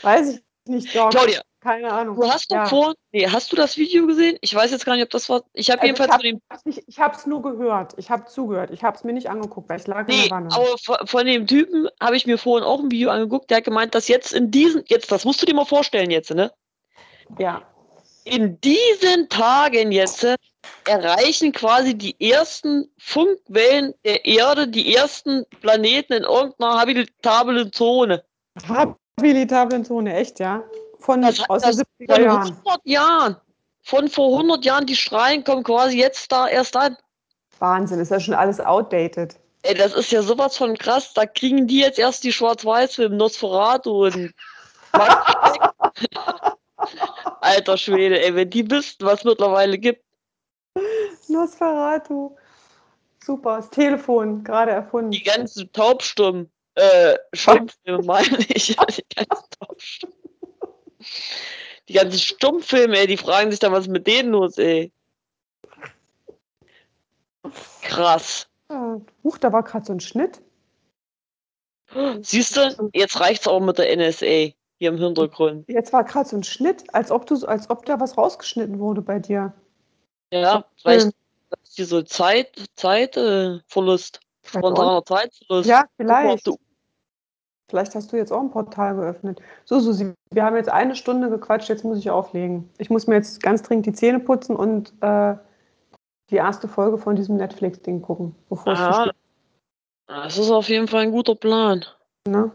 Weiß ich nicht, Doc. Claudia, Keine Ahnung. du hast doch Ja. vor, nee, hast du das Video gesehen? Ich weiß jetzt gar nicht, ob das war. Ich habe Also jedenfalls ich von dem, habe es ich hab's nur gehört. Ich habe zugehört. Ich habe es mir nicht angeguckt, weil ich lag in nee, der Wanne. aber von, von dem Typen habe ich mir vorhin auch ein Video angeguckt, der hat gemeint, dass jetzt in diesen, jetzt, das musst du dir mal vorstellen jetzt, ne? Ja. In diesen Tagen jetzt äh, erreichen quasi die ersten Funkwellen der Erde, die ersten Planeten in irgendeiner habitablen Zone. Habilitablen Zone, echt, ja? Von Das aus das den von 70er Jahren. 100 Jahren. Von vor 100 Jahren, die Strahlen kommen quasi jetzt da erst an. Wahnsinn, ist ja schon alles outdated. Ey, das ist ja sowas von krass. Da kriegen die jetzt erst die Schwarz-Weiß-Filme, Nosferatu und. Alter Schwede, ey, wenn die wüssten, was es mittlerweile gibt. Nosferatu. Super, das Telefon, gerade erfunden. Die ganzen Taubstummen, äh, Stummfilme meine ich. Die ganzen Taubstummen. Die ganzen Stummfilme, ey, die fragen sich dann, was ist mit denen los, ey. Krass. Huch, da war gerade so ein Schnitt. Siehst du, jetzt reicht's auch mit der NSA hier im Hintergrund. Jetzt war gerade so ein Schnitt, als ob du, als ob da was rausgeschnitten wurde bei dir. Ja, vielleicht ist hier so Zeit, Zeit, äh. Spontaner Zeitverlust. Ja, vielleicht. Vielleicht hast du jetzt auch ein Portal geöffnet. So, Susi, wir haben jetzt eine Stunde gequatscht, jetzt muss ich auflegen. Ich muss mir jetzt ganz dringend die Zähne putzen und äh, die erste Folge von diesem Netflix-Ding gucken, bevor Aha. spät das ist auf jeden Fall ein guter Plan. ist.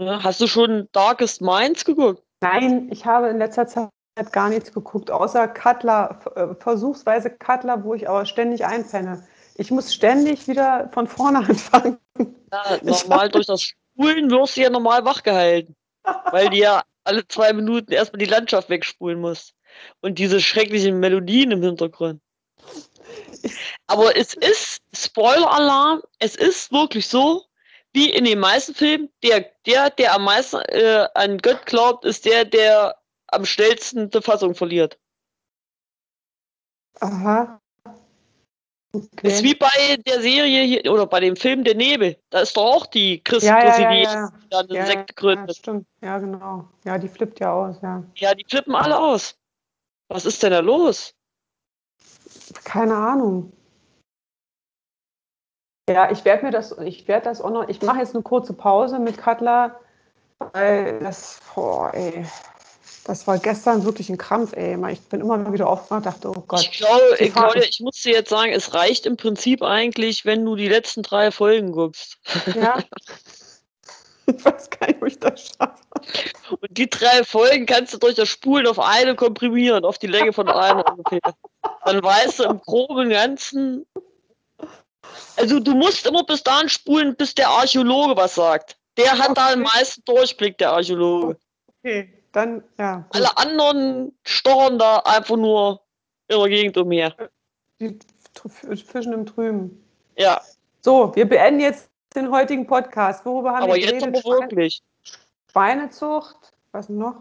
Ne? Hast du schon Darkest Minds geguckt? Nein, ich habe in letzter Zeit gar nichts geguckt, außer Cutler, äh, versuchsweise Cutler, wo ich aber ständig einpenne. Ich muss ständig wieder von vorne anfangen. Ja, normal durch das Spulen wirst du ja normal wachgehalten. Weil die ja alle zwei Minuten erstmal die Landschaft wegspulen muss. Und diese schrecklichen Melodien im Hintergrund. Aber es ist, Spoiler-Alarm, es ist wirklich so, wie in den meisten Filmen, der, der, der am meisten äh, an Gott glaubt, ist der, der am schnellsten die Fassung verliert. Aha. Ist Okay. wie bei der Serie hier, oder bei dem Film Der Nebel. Da ist doch auch die Christus, Ja, ja, die ja, die ja. da eine Ja, Sekte ja, gründet. stimmt. Ja, genau. Ja, die flippt ja aus, ja. Ja, die flippen alle aus. Was ist denn da los? Keine Ahnung. Ja, ich werde mir das, ich werde das auch noch, ich mache jetzt eine kurze Pause mit Cutler, weil das, boah, ey, das war gestern wirklich ein Krampf, ey. Ich bin immer wieder aufgewacht und dachte, oh Ich Gott. glaube, die äh, Claudia, ich muss dir jetzt sagen, es reicht im Prinzip eigentlich, wenn du die letzten drei Folgen guckst. Ja. Ich weiß gar nicht, wo ich das schaffe. Und die drei Folgen kannst du durch das Spulen auf eine komprimieren, auf die Länge von einer ungefähr. Dann weißt du im groben Ganzen. Also du musst immer bis dahin spulen, bis der Archäologe was sagt. Der hat da den Okay. meisten Durchblick, der Archäologe. Okay, dann, ja. Gut. Alle anderen stochern da einfach nur in der Gegend umher. Die Fischen im Trüben. Ja, So, wir beenden jetzt den heutigen Podcast. Worüber haben aber wir jetzt geredet? aber wirklich. Schweine- Schweinezucht, was noch?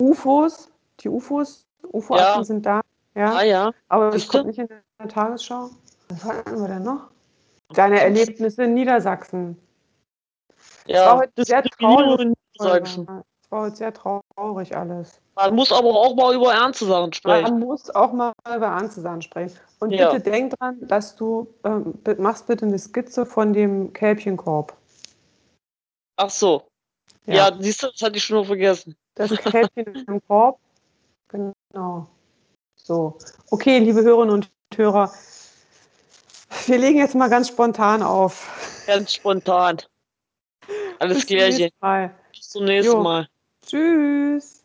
UFOs, die UFOs UFO-Akten Ja. sind da. Ja. Ah ja. Aber das kommt nicht in der Tagesschau. Was hatten wir denn noch? Deine Erlebnisse in Niedersachsen. war Ja, heute sehr traurig. Es war heute sehr traurig alles. Man muss aber auch mal über ernste Sachen sprechen. Man muss auch mal über ernste Sachen sprechen. Und Ja. bitte denk dran, dass du ähm, machst bitte eine Skizze von dem Kälbchenkorb. Ach so. Ja, siehst du, das hatte ich schon noch vergessen. Das Kälbchen im Korb. Genau. So. Okay, liebe Hörerinnen und Hörer. Wir legen jetzt mal ganz spontan auf. Ganz spontan. Alles Bis zum Klärchen. nächsten Mal. Bis zum nächsten. Mal. Tschüss.